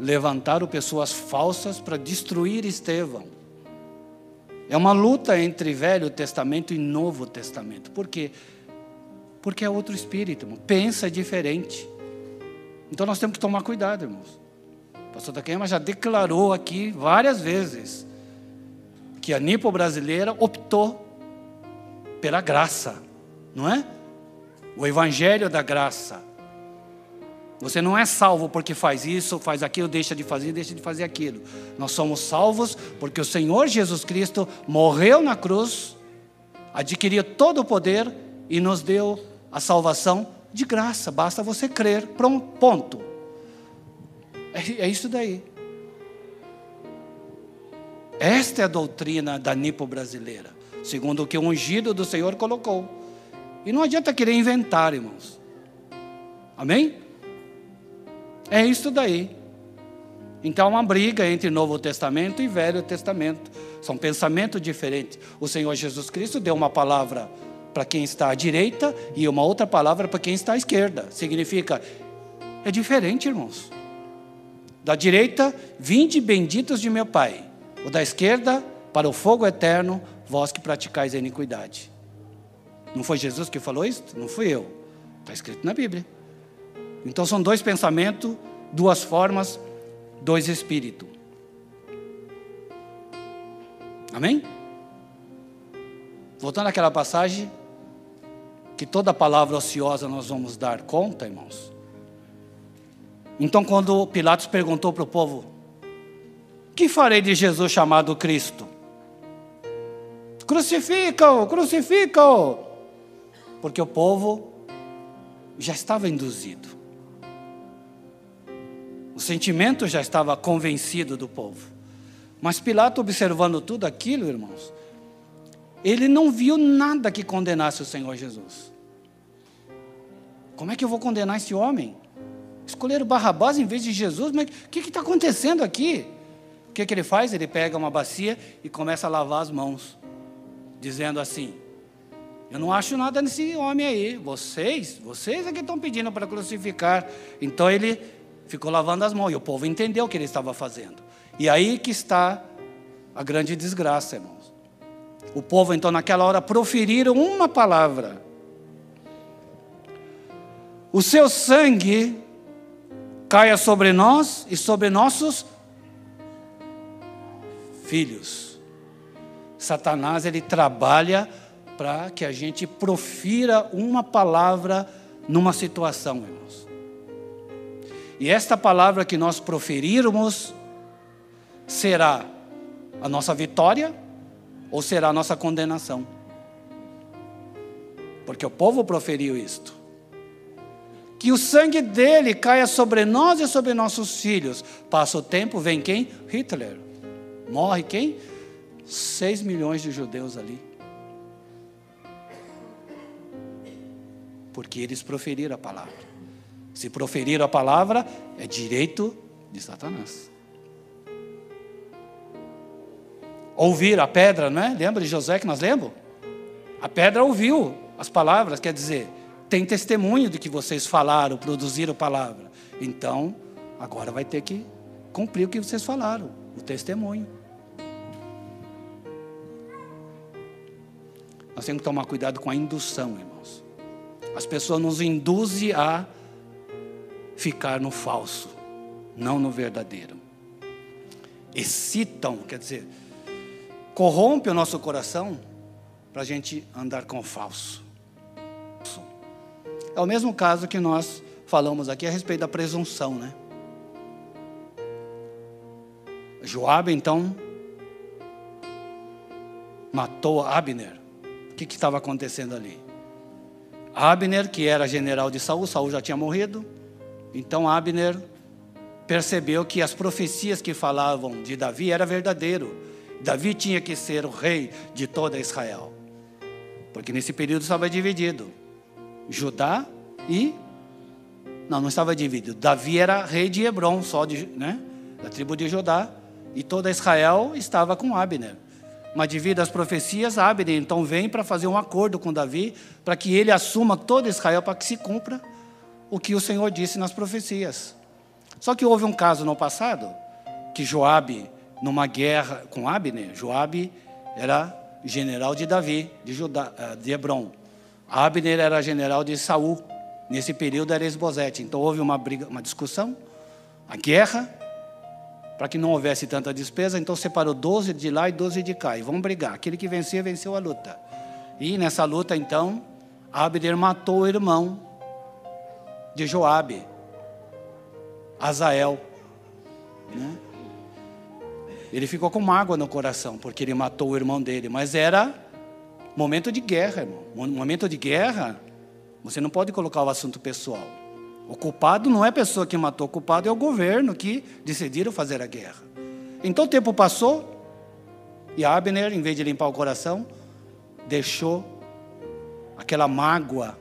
levantaram pessoas falsas para destruir Estevão. É uma luta entre Velho Testamento e Novo Testamento. Por quê? Porque é outro espírito, irmão. pensa diferente. Então nós temos que tomar cuidado, irmãos. O pastor Takema já declarou aqui várias vezes que a Nipo brasileira optou pela graça, não é? O evangelho da graça. Você não é salvo porque faz isso, faz aquilo, deixa de fazer, deixa de fazer aquilo. Nós somos salvos porque o Senhor Jesus Cristo morreu na cruz, adquiriu todo o poder e nos deu a salvação de graça. Basta você crer. Pronto, ponto. É, é isso daí. Esta é a doutrina da Nipo brasileira, segundo o que o ungido do Senhor colocou. E não adianta querer inventar, irmãos. Amém? É isso daí. Então, uma briga entre Novo Testamento e Velho Testamento. São pensamentos diferentes. O Senhor Jesus Cristo deu uma palavra para quem está à direita e uma outra palavra para quem está à esquerda. Significa, é diferente, irmãos. Da direita, vinde benditos de meu Pai. O da esquerda, para o fogo eterno, vós que praticais a iniquidade. Não foi Jesus que falou isso? Não fui eu. Está escrito na Bíblia. Então são dois pensamentos, duas formas, dois espíritos. Amém? Voltando àquela passagem, que toda palavra ociosa nós vamos dar conta, irmãos. Então, quando Pilatos perguntou para o povo: Que farei de Jesus chamado Cristo? Crucifica-o, crucifica-o. Porque o povo já estava induzido. O sentimento já estava convencido do povo. Mas Pilato, observando tudo aquilo, irmãos, ele não viu nada que condenasse o Senhor Jesus. Como é que eu vou condenar esse homem? Escolheram Barrabás em vez de Jesus, mas o que está acontecendo aqui? O que, que ele faz? Ele pega uma bacia e começa a lavar as mãos, dizendo assim: Eu não acho nada nesse homem aí. Vocês, vocês é que estão pedindo para crucificar. Então ele ficou lavando as mãos. E o povo entendeu o que ele estava fazendo. E aí que está a grande desgraça, irmãos. O povo, então, naquela hora, proferiram uma palavra: O seu sangue caia sobre nós e sobre nossos filhos. Satanás, ele trabalha para que a gente profira uma palavra numa situação, irmãos. E esta palavra que nós proferirmos será a nossa vitória ou será a nossa condenação? Porque o povo proferiu isto. Que o sangue dele caia sobre nós e sobre nossos filhos. Passa o tempo, vem quem? Hitler. Morre quem? Seis milhões de judeus ali. Porque eles proferiram a palavra. Se proferir a palavra, é direito de Satanás. Ouvir a pedra, não é? Lembra de José que nós lemos? A pedra ouviu as palavras, quer dizer, tem testemunho de que vocês falaram, produziram palavra. Então, agora vai ter que cumprir o que vocês falaram, o testemunho. Nós temos que tomar cuidado com a indução, irmãos. As pessoas nos induzem a ficar no falso, não no verdadeiro. Excitam, quer dizer, corrompe o nosso coração para a gente andar com o falso. É o mesmo caso que nós falamos aqui a respeito da presunção, né? Joabe então matou Abner. O que estava acontecendo ali? Abner, que era general de Saul, Saul já tinha morrido. Então Abner percebeu que as profecias que falavam de Davi era verdadeiro. Davi tinha que ser o rei de toda Israel. Porque nesse período estava dividido. Judá e não, não estava dividido. Davi era rei de Hebron, só de, né, da tribo de Judá, e toda Israel estava com Abner. Mas devido às profecias, Abner então vem para fazer um acordo com Davi, para que ele assuma toda Israel, para que se cumpra o que o Senhor disse nas profecias. Só que houve um caso no passado que Joabe, numa guerra com Abner, Joabe era general de Davi, de, Judá, eh, de Hebron. Abner era general de Saul. Nesse período era Esbozete. Então houve uma briga, uma discussão, a guerra, para que não houvesse tanta despesa, então separou 12 de lá e 12 de cá. E vão brigar. Aquele que vencia, venceu a luta. E nessa luta, então, Abner matou o irmão de Joabe, Azael. Né? Ele ficou com mágoa no coração, porque ele matou o irmão dele, mas era momento de guerra, irmão. Momento de guerra, você não pode colocar o assunto pessoal. O culpado não é a pessoa que matou, o culpado é o governo que decidiram fazer a guerra. Então o tempo passou e Abner, em vez de limpar o coração, deixou aquela mágoa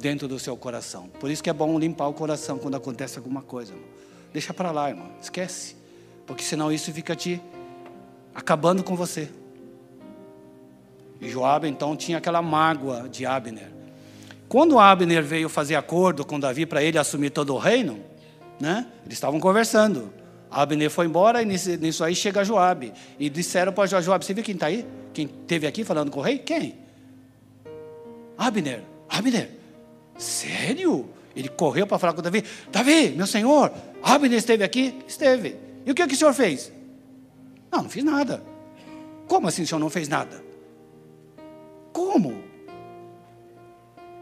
dentro do seu coração. Por isso que é bom limpar o coração quando acontece alguma coisa. Irmão. Deixa para lá, irmão. Esquece. Porque senão isso fica te acabando com você. E Joabe então tinha aquela mágoa de Abner. Quando Abner veio fazer acordo com Davi para ele assumir todo o reino, né? Eles estavam conversando. Abner foi embora e nisso, aí chega Joabe. E disseram para Joabe, você viu quem está aí? Quem esteve aqui falando com o rei? Quem? Abner. Abner, Sério? Ele correu para falar com Davi: Davi, meu senhor, Abner esteve aqui? Esteve. E o que, que o senhor fez? Não, não fiz nada. Como assim o senhor não fez nada? Como?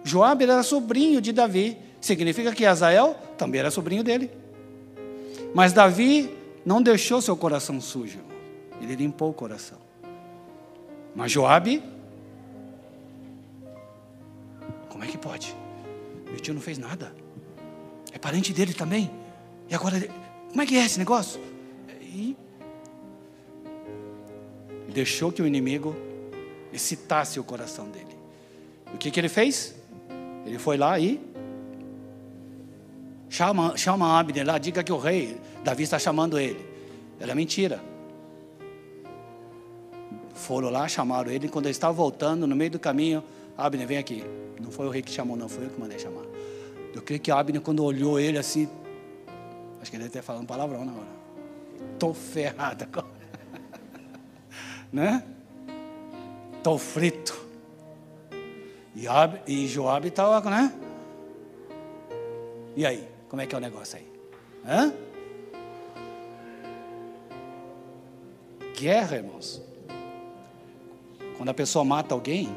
Joabe era sobrinho de Davi. Significa que Azael também era sobrinho dele. Mas Davi não deixou seu coração sujo. Ele limpou o coração. Mas Joabe, como é que pode? Meu tio não fez nada. É parente dele também. E agora, como é que é esse negócio? E deixou que o inimigo excitasse o coração dele. O que, que ele fez? Ele foi lá e chama, chama Abner lá, diga que o rei Davi está chamando ele. Era mentira. Foram lá, chamaram ele. Quando ele estava voltando, no meio do caminho, Abner, vem aqui. Não foi o rei que chamou, não, foi eu que mandei chamar. Eu creio que Abner, quando olhou ele assim, acho que ele ter falando palavrão na hora. Estou ferrado agora. né? Estou frito. E, Ab, e Joab estava, né? E aí, como é que é o negócio aí? Hã? Guerra, irmãos. Quando a pessoa mata alguém,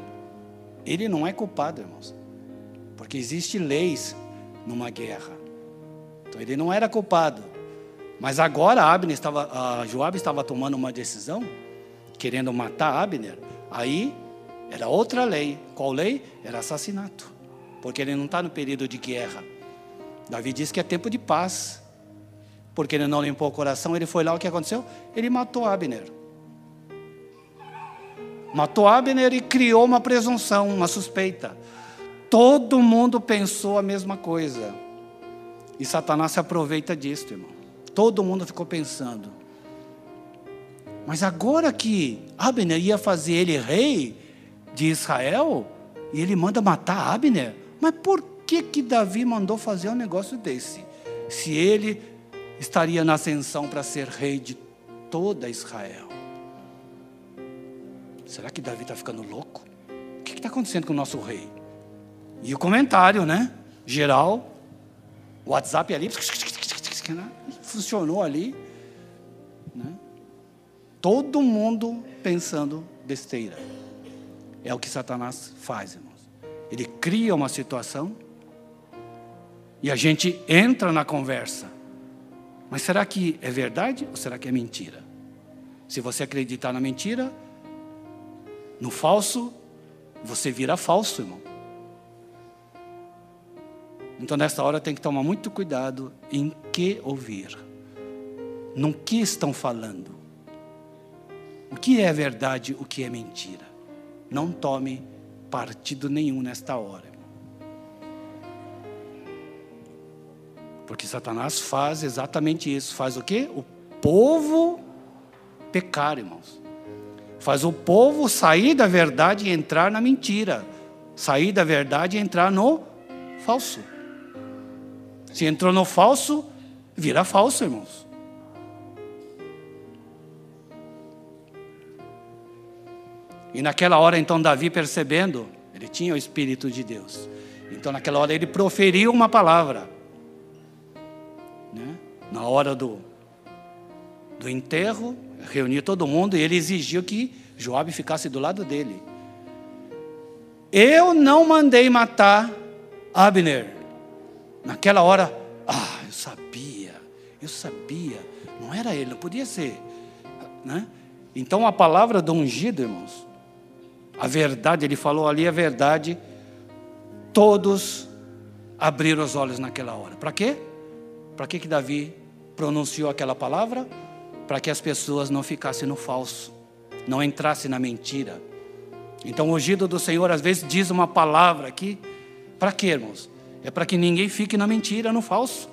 ele não é culpado, irmãos. Porque existem leis numa guerra. Então ele não era culpado. Mas agora Abner estava, a Joabe estava tomando uma decisão, querendo matar Abner. Aí era outra lei. Qual lei? Era assassinato. Porque ele não está no período de guerra. Davi disse que é tempo de paz. Porque ele não limpou o coração, ele foi lá, o que aconteceu? Ele matou Abner. Matou Abner e criou uma presunção, uma suspeita. Todo mundo pensou a mesma coisa. E Satanás se aproveita disso, irmão. Todo mundo ficou pensando. Mas agora que Abner ia fazer ele rei de Israel, e ele manda matar Abner, mas por que que Davi mandou fazer um negócio desse? Se ele estaria na ascensão para ser rei de toda Israel. Será que Davi está ficando louco? O que está acontecendo com o nosso rei? E o comentário, né? Geral, WhatsApp ali, funcionou ali. Né? Todo mundo pensando besteira. É o que Satanás faz, irmãos. Ele cria uma situação e a gente entra na conversa. Mas será que é verdade ou será que é mentira? Se você acreditar na mentira, no falso, você vira falso, irmão. Então, nesta hora, tem que tomar muito cuidado em que ouvir, no que estão falando, o que é verdade, o que é mentira. Não tome partido nenhum nesta hora. Porque Satanás faz exatamente isso. Faz o quê? O povo pecar, irmãos. Faz o povo sair da verdade e entrar na mentira. Sair da verdade e entrar no falso. Se entrou no falso, vira falso, irmãos. E naquela hora, então, Davi percebendo, ele tinha o Espírito de Deus. Então, naquela hora, ele proferiu uma palavra. Né? Na hora do, do enterro, reuniu todo mundo e ele exigiu que Joabe ficasse do lado dele. Eu não mandei matar Abner. Naquela hora, ah, eu sabia, eu sabia. Não era ele, não podia ser. Né? Então a palavra do ungido, irmãos, a verdade, ele falou ali a verdade, todos abriram os olhos naquela hora. Para quê? Para que, que Davi pronunciou aquela palavra? Para que as pessoas não ficassem no falso, não entrassem na mentira. Então, o ungido do Senhor às vezes diz uma palavra aqui, para quê, irmãos? É para que ninguém fique na mentira, no falso.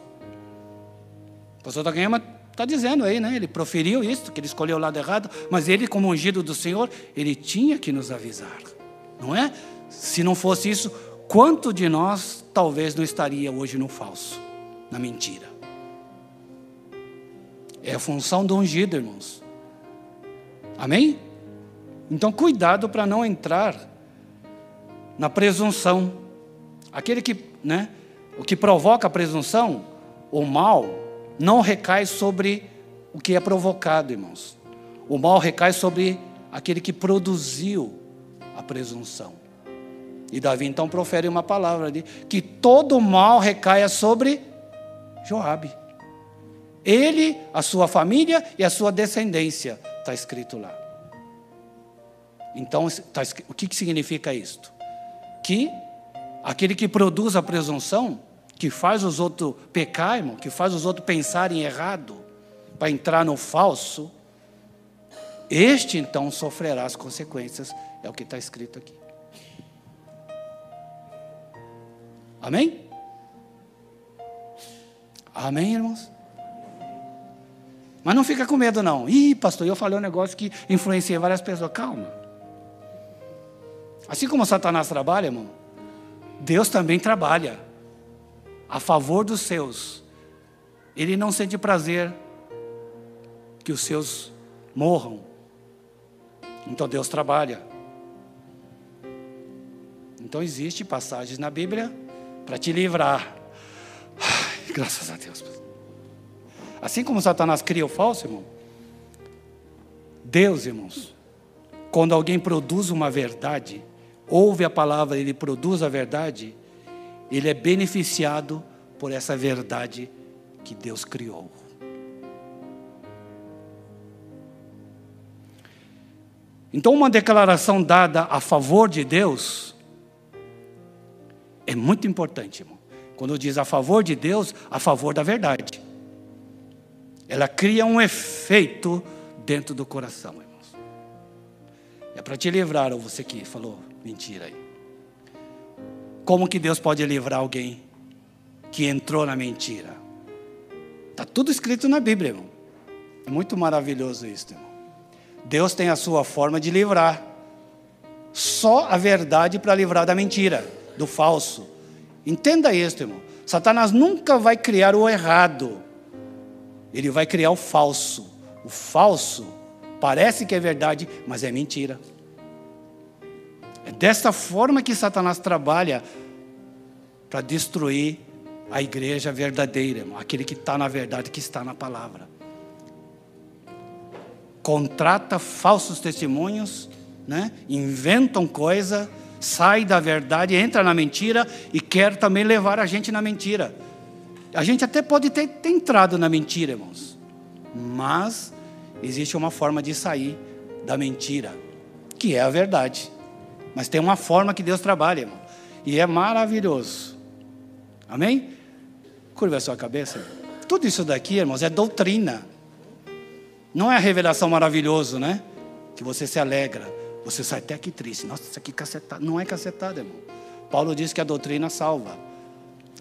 O pastor da Ganhama está dizendo aí, né? Ele proferiu isso, que ele escolheu o lado errado, mas ele, como ungido do Senhor, ele tinha que nos avisar, não é? Se não fosse isso, quanto de nós talvez não estaria hoje no falso, na mentira? É a função do ungido, irmãos. Amém? Então, cuidado para não entrar na presunção. Aquele que, né, o que provoca a presunção, o mal, não recai sobre o que é provocado, irmãos. O mal recai sobre aquele que produziu a presunção. E Davi então profere uma palavra ali, que todo mal recaia sobre Joabe. Ele, a sua família e a sua descendência, está escrito lá. Então, tá, o que, que significa isto? Que aquele que produz a presunção, que faz os outros pecar, irmão, que faz os outros pensarem errado, para entrar no falso, este então sofrerá as consequências, é o que está escrito aqui. Amém? Amém, irmãos? Mas não fica com medo, não. Ih, pastor, eu falei um negócio que influencia várias pessoas. Calma. Assim como Satanás trabalha, irmão, Deus também trabalha a favor dos seus. Ele não sente prazer que os seus morram. Então Deus trabalha. Então existe passagens na Bíblia para te livrar. Ai, graças a Deus. Assim como Satanás cria o falso, irmão. Deus, irmãos, quando alguém produz uma verdade, ouve a palavra, ele produz a verdade, ele é beneficiado por essa verdade que Deus criou. Então, uma declaração dada a favor de Deus é muito importante, irmão. Quando diz a favor de Deus, a favor da verdade. Ela cria um efeito dentro do coração, irmãos. É para te livrar, ou você que falou mentira aí. Como que Deus pode livrar alguém que entrou na mentira? Está tudo escrito na Bíblia, irmão. É muito maravilhoso isso, irmão. Deus tem a sua forma de livrar. Só a verdade para livrar da mentira, do falso. Entenda isso, irmão. Satanás nunca vai criar o errado. Ele vai criar o falso. O falso parece que é verdade, mas é mentira. É dessa forma que Satanás trabalha para destruir a igreja verdadeira, aquele que está na verdade, que está na palavra contrata falsos testemunhos, né? inventam coisa, sai da verdade, entra na mentira e quer também levar a gente na mentira. A gente até pode ter, ter entrado na mentira, irmãos, mas existe uma forma de sair da mentira, que é a verdade. Mas tem uma forma que Deus trabalha, irmão, e é maravilhoso. Amém? Curva a sua cabeça. Tudo isso daqui, irmãos, é doutrina. Não é a revelação maravilhoso, né? Que você se alegra. Você sai até aqui triste. Nossa, isso aqui é cacetado. Não é cacetado, irmão. Paulo diz que a doutrina salva.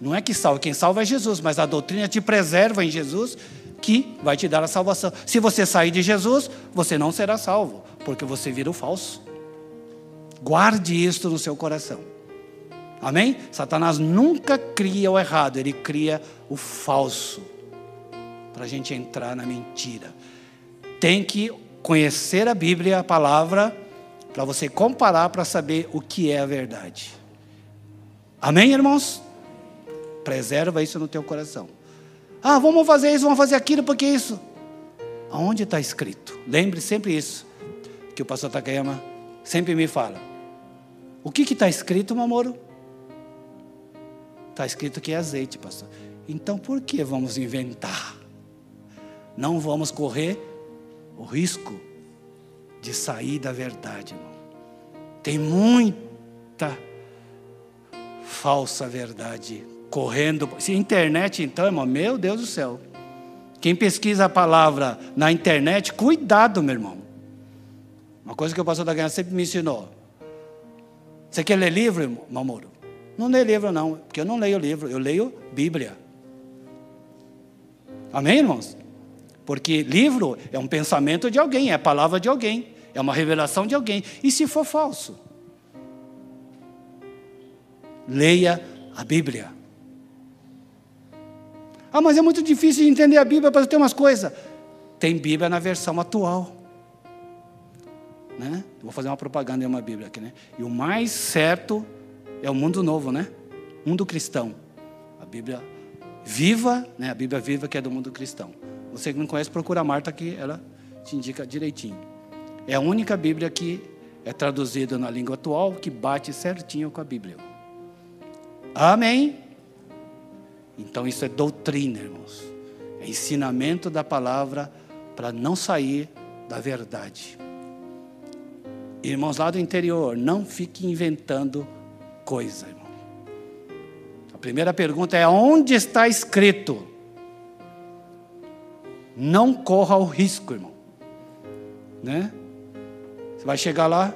Não é que salva, quem salva é Jesus, mas a doutrina te preserva em Jesus, que vai te dar a salvação. Se você sair de Jesus, você não será salvo, porque você vira o falso. Guarde isso no seu coração. Amém? Satanás nunca cria o errado, ele cria o falso. Para a gente entrar na mentira tem que conhecer a Bíblia, a palavra, para você comparar, para saber o que é a verdade. Amém, irmãos? Preserva isso no teu coração. Ah, vamos fazer isso, vamos fazer aquilo, porque isso. Aonde está escrito? Lembre sempre isso, que o pastor Takayama sempre me fala. O que está escrito, Mamoro? Está escrito que é azeite, pastor. Então por que vamos inventar? Não vamos correr o risco de sair da verdade, irmão. Tem muita falsa verdade correndo. Se internet, então, irmão, meu Deus do céu. Quem pesquisa a palavra na internet, cuidado, meu irmão. Uma coisa que o pastor da guerra sempre me ensinou. Você quer ler livro, Mamoro? Não lê livro, não, porque eu não leio livro, eu leio Bíblia. Amém, irmãos? Porque livro é um pensamento de alguém, é a palavra de alguém, é uma revelação de alguém. E se for falso? Leia a Bíblia. Ah, mas é muito difícil de entender a Bíblia para ter umas coisas. Tem Bíblia na versão atual. Né? Vou fazer uma propaganda em uma Bíblia aqui, né? E o mais certo é o mundo novo, né? Mundo cristão. A Bíblia viva, né? A Bíblia viva que é do mundo cristão. Você que não conhece, procura a Marta que ela te indica direitinho. É a única Bíblia que é traduzida na língua atual que bate certinho com a Bíblia. Amém? Então isso é doutrina, irmãos. É ensinamento da palavra para não sair da verdade. Irmãos lá do interior, não fique inventando coisa, irmão. A primeira pergunta é: onde está escrito? Não corra o risco, irmão. Né? Você vai chegar lá.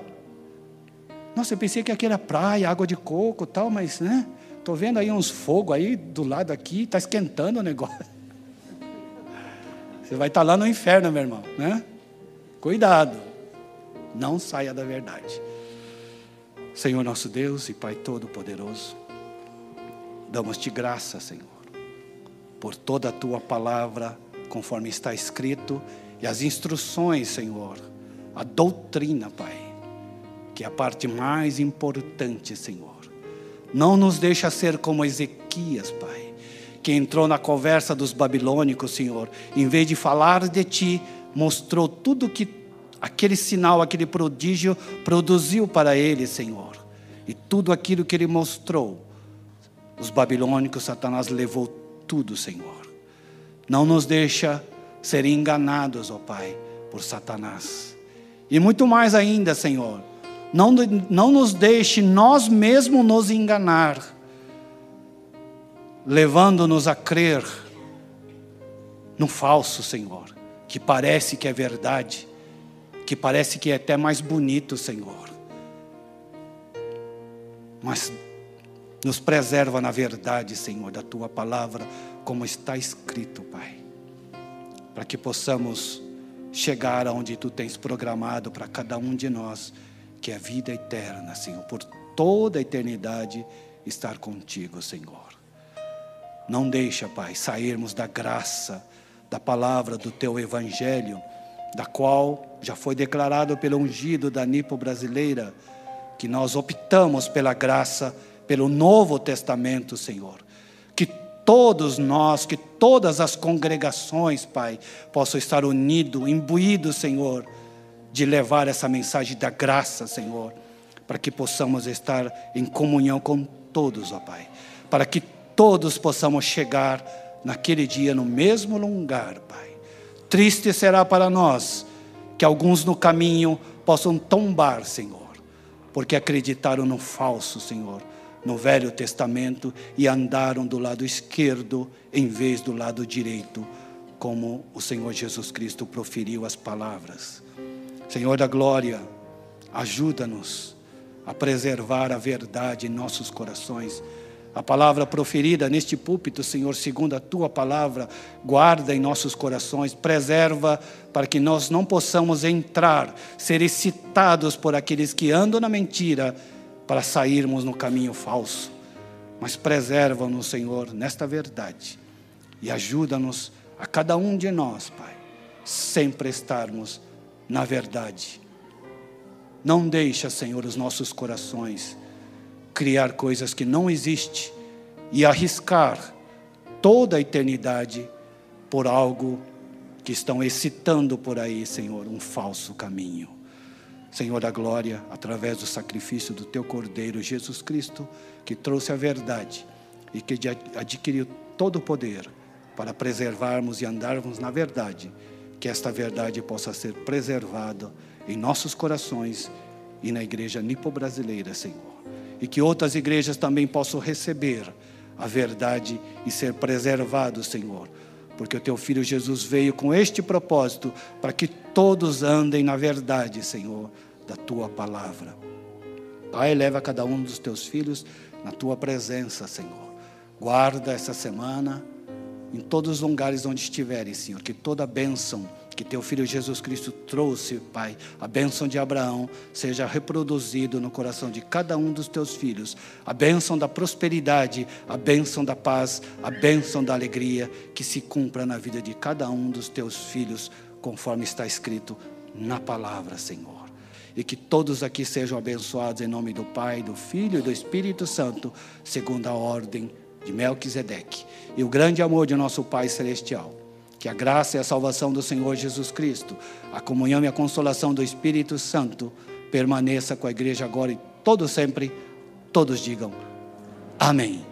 Nossa, eu pensei que aqui era praia, água de coco tal, mas, né? Estou vendo aí uns fogos aí do lado aqui, está esquentando o negócio. Você vai estar tá lá no inferno, meu irmão, né? Cuidado. Não saia da verdade. Senhor nosso Deus e Pai Todo-Poderoso, damos-te graça, Senhor, por toda a tua palavra conforme está escrito, e as instruções, Senhor, a doutrina, Pai, que é a parte mais importante, Senhor. Não nos deixa ser como Ezequias, Pai, que entrou na conversa dos babilônicos, Senhor, em vez de falar de Ti, mostrou tudo que aquele sinal, aquele prodígio produziu para ele, Senhor. E tudo aquilo que ele mostrou, os babilônicos, Satanás levou tudo, Senhor. Não nos deixa ser enganados, ó Pai, por Satanás. E muito mais ainda, Senhor, não, não nos deixe nós mesmos nos enganar, levando-nos a crer no falso, Senhor, que parece que é verdade, que parece que é até mais bonito, Senhor. Mas nos preserva na verdade, Senhor, da tua palavra, como está escrito, Pai. Para que possamos chegar aonde tu tens programado para cada um de nós, que é a vida eterna, Senhor, por toda a eternidade estar contigo, Senhor. Não deixa, Pai, sairmos da graça, da palavra do teu evangelho, da qual já foi declarado pelo ungido da Nipo brasileira, que nós optamos pela graça pelo Novo Testamento, Senhor. Que todos nós, que todas as congregações, Pai, possam estar unidos, imbuídos, Senhor, de levar essa mensagem da graça, Senhor, para que possamos estar em comunhão com todos, ó Pai, para que todos possamos chegar naquele dia no mesmo lugar, Pai. Triste será para nós que alguns no caminho possam tombar, Senhor, porque acreditaram no falso, Senhor, no Velho Testamento e andaram do lado esquerdo em vez do lado direito, como o Senhor Jesus Cristo proferiu as palavras. Senhor da glória, ajuda-nos a preservar a verdade em nossos corações. A palavra proferida neste púlpito, Senhor, segundo a tua palavra, guarda em nossos corações, preserva para que nós não possamos entrar, ser excitados por aqueles que andam na mentira para sairmos no caminho falso, mas preserva-nos, Senhor, nesta verdade e ajuda-nos a cada um de nós, Pai, sempre estarmos na verdade. Não deixa, Senhor, os nossos corações criar coisas que não existem e arriscar toda a eternidade por algo que estão excitando por aí, Senhor, um falso caminho. Senhor da glória, através do sacrifício do teu Cordeiro Jesus Cristo, que trouxe a verdade e que adquiriu todo o poder para preservarmos e andarmos na verdade, que esta verdade possa ser preservada em nossos corações e na igreja nipo-brasileira, Senhor. E que outras igrejas também possam receber a verdade e ser preservados, Senhor porque o teu filho Jesus veio com este propósito, para que todos andem na verdade, Senhor, da tua palavra. Pai, leva cada um dos teus filhos na tua presença, Senhor. Guarda essa semana em todos os lugares onde estiverem, Senhor, que toda a bênção que teu filho Jesus Cristo trouxe, Pai, a bênção de Abraão, seja reproduzido no coração de cada um dos teus filhos. A bênção da prosperidade, a bênção da paz, a bênção da alegria, que se cumpra na vida de cada um dos teus filhos, conforme está escrito na palavra, Senhor. E que todos aqui sejam abençoados em nome do Pai, do Filho e do Espírito Santo, segundo a ordem de Melquisedeque. E o grande amor de nosso Pai Celestial que a graça e a salvação do Senhor Jesus Cristo, a comunhão e a consolação do Espírito Santo permaneça com a igreja agora e todo sempre. Todos digam amém.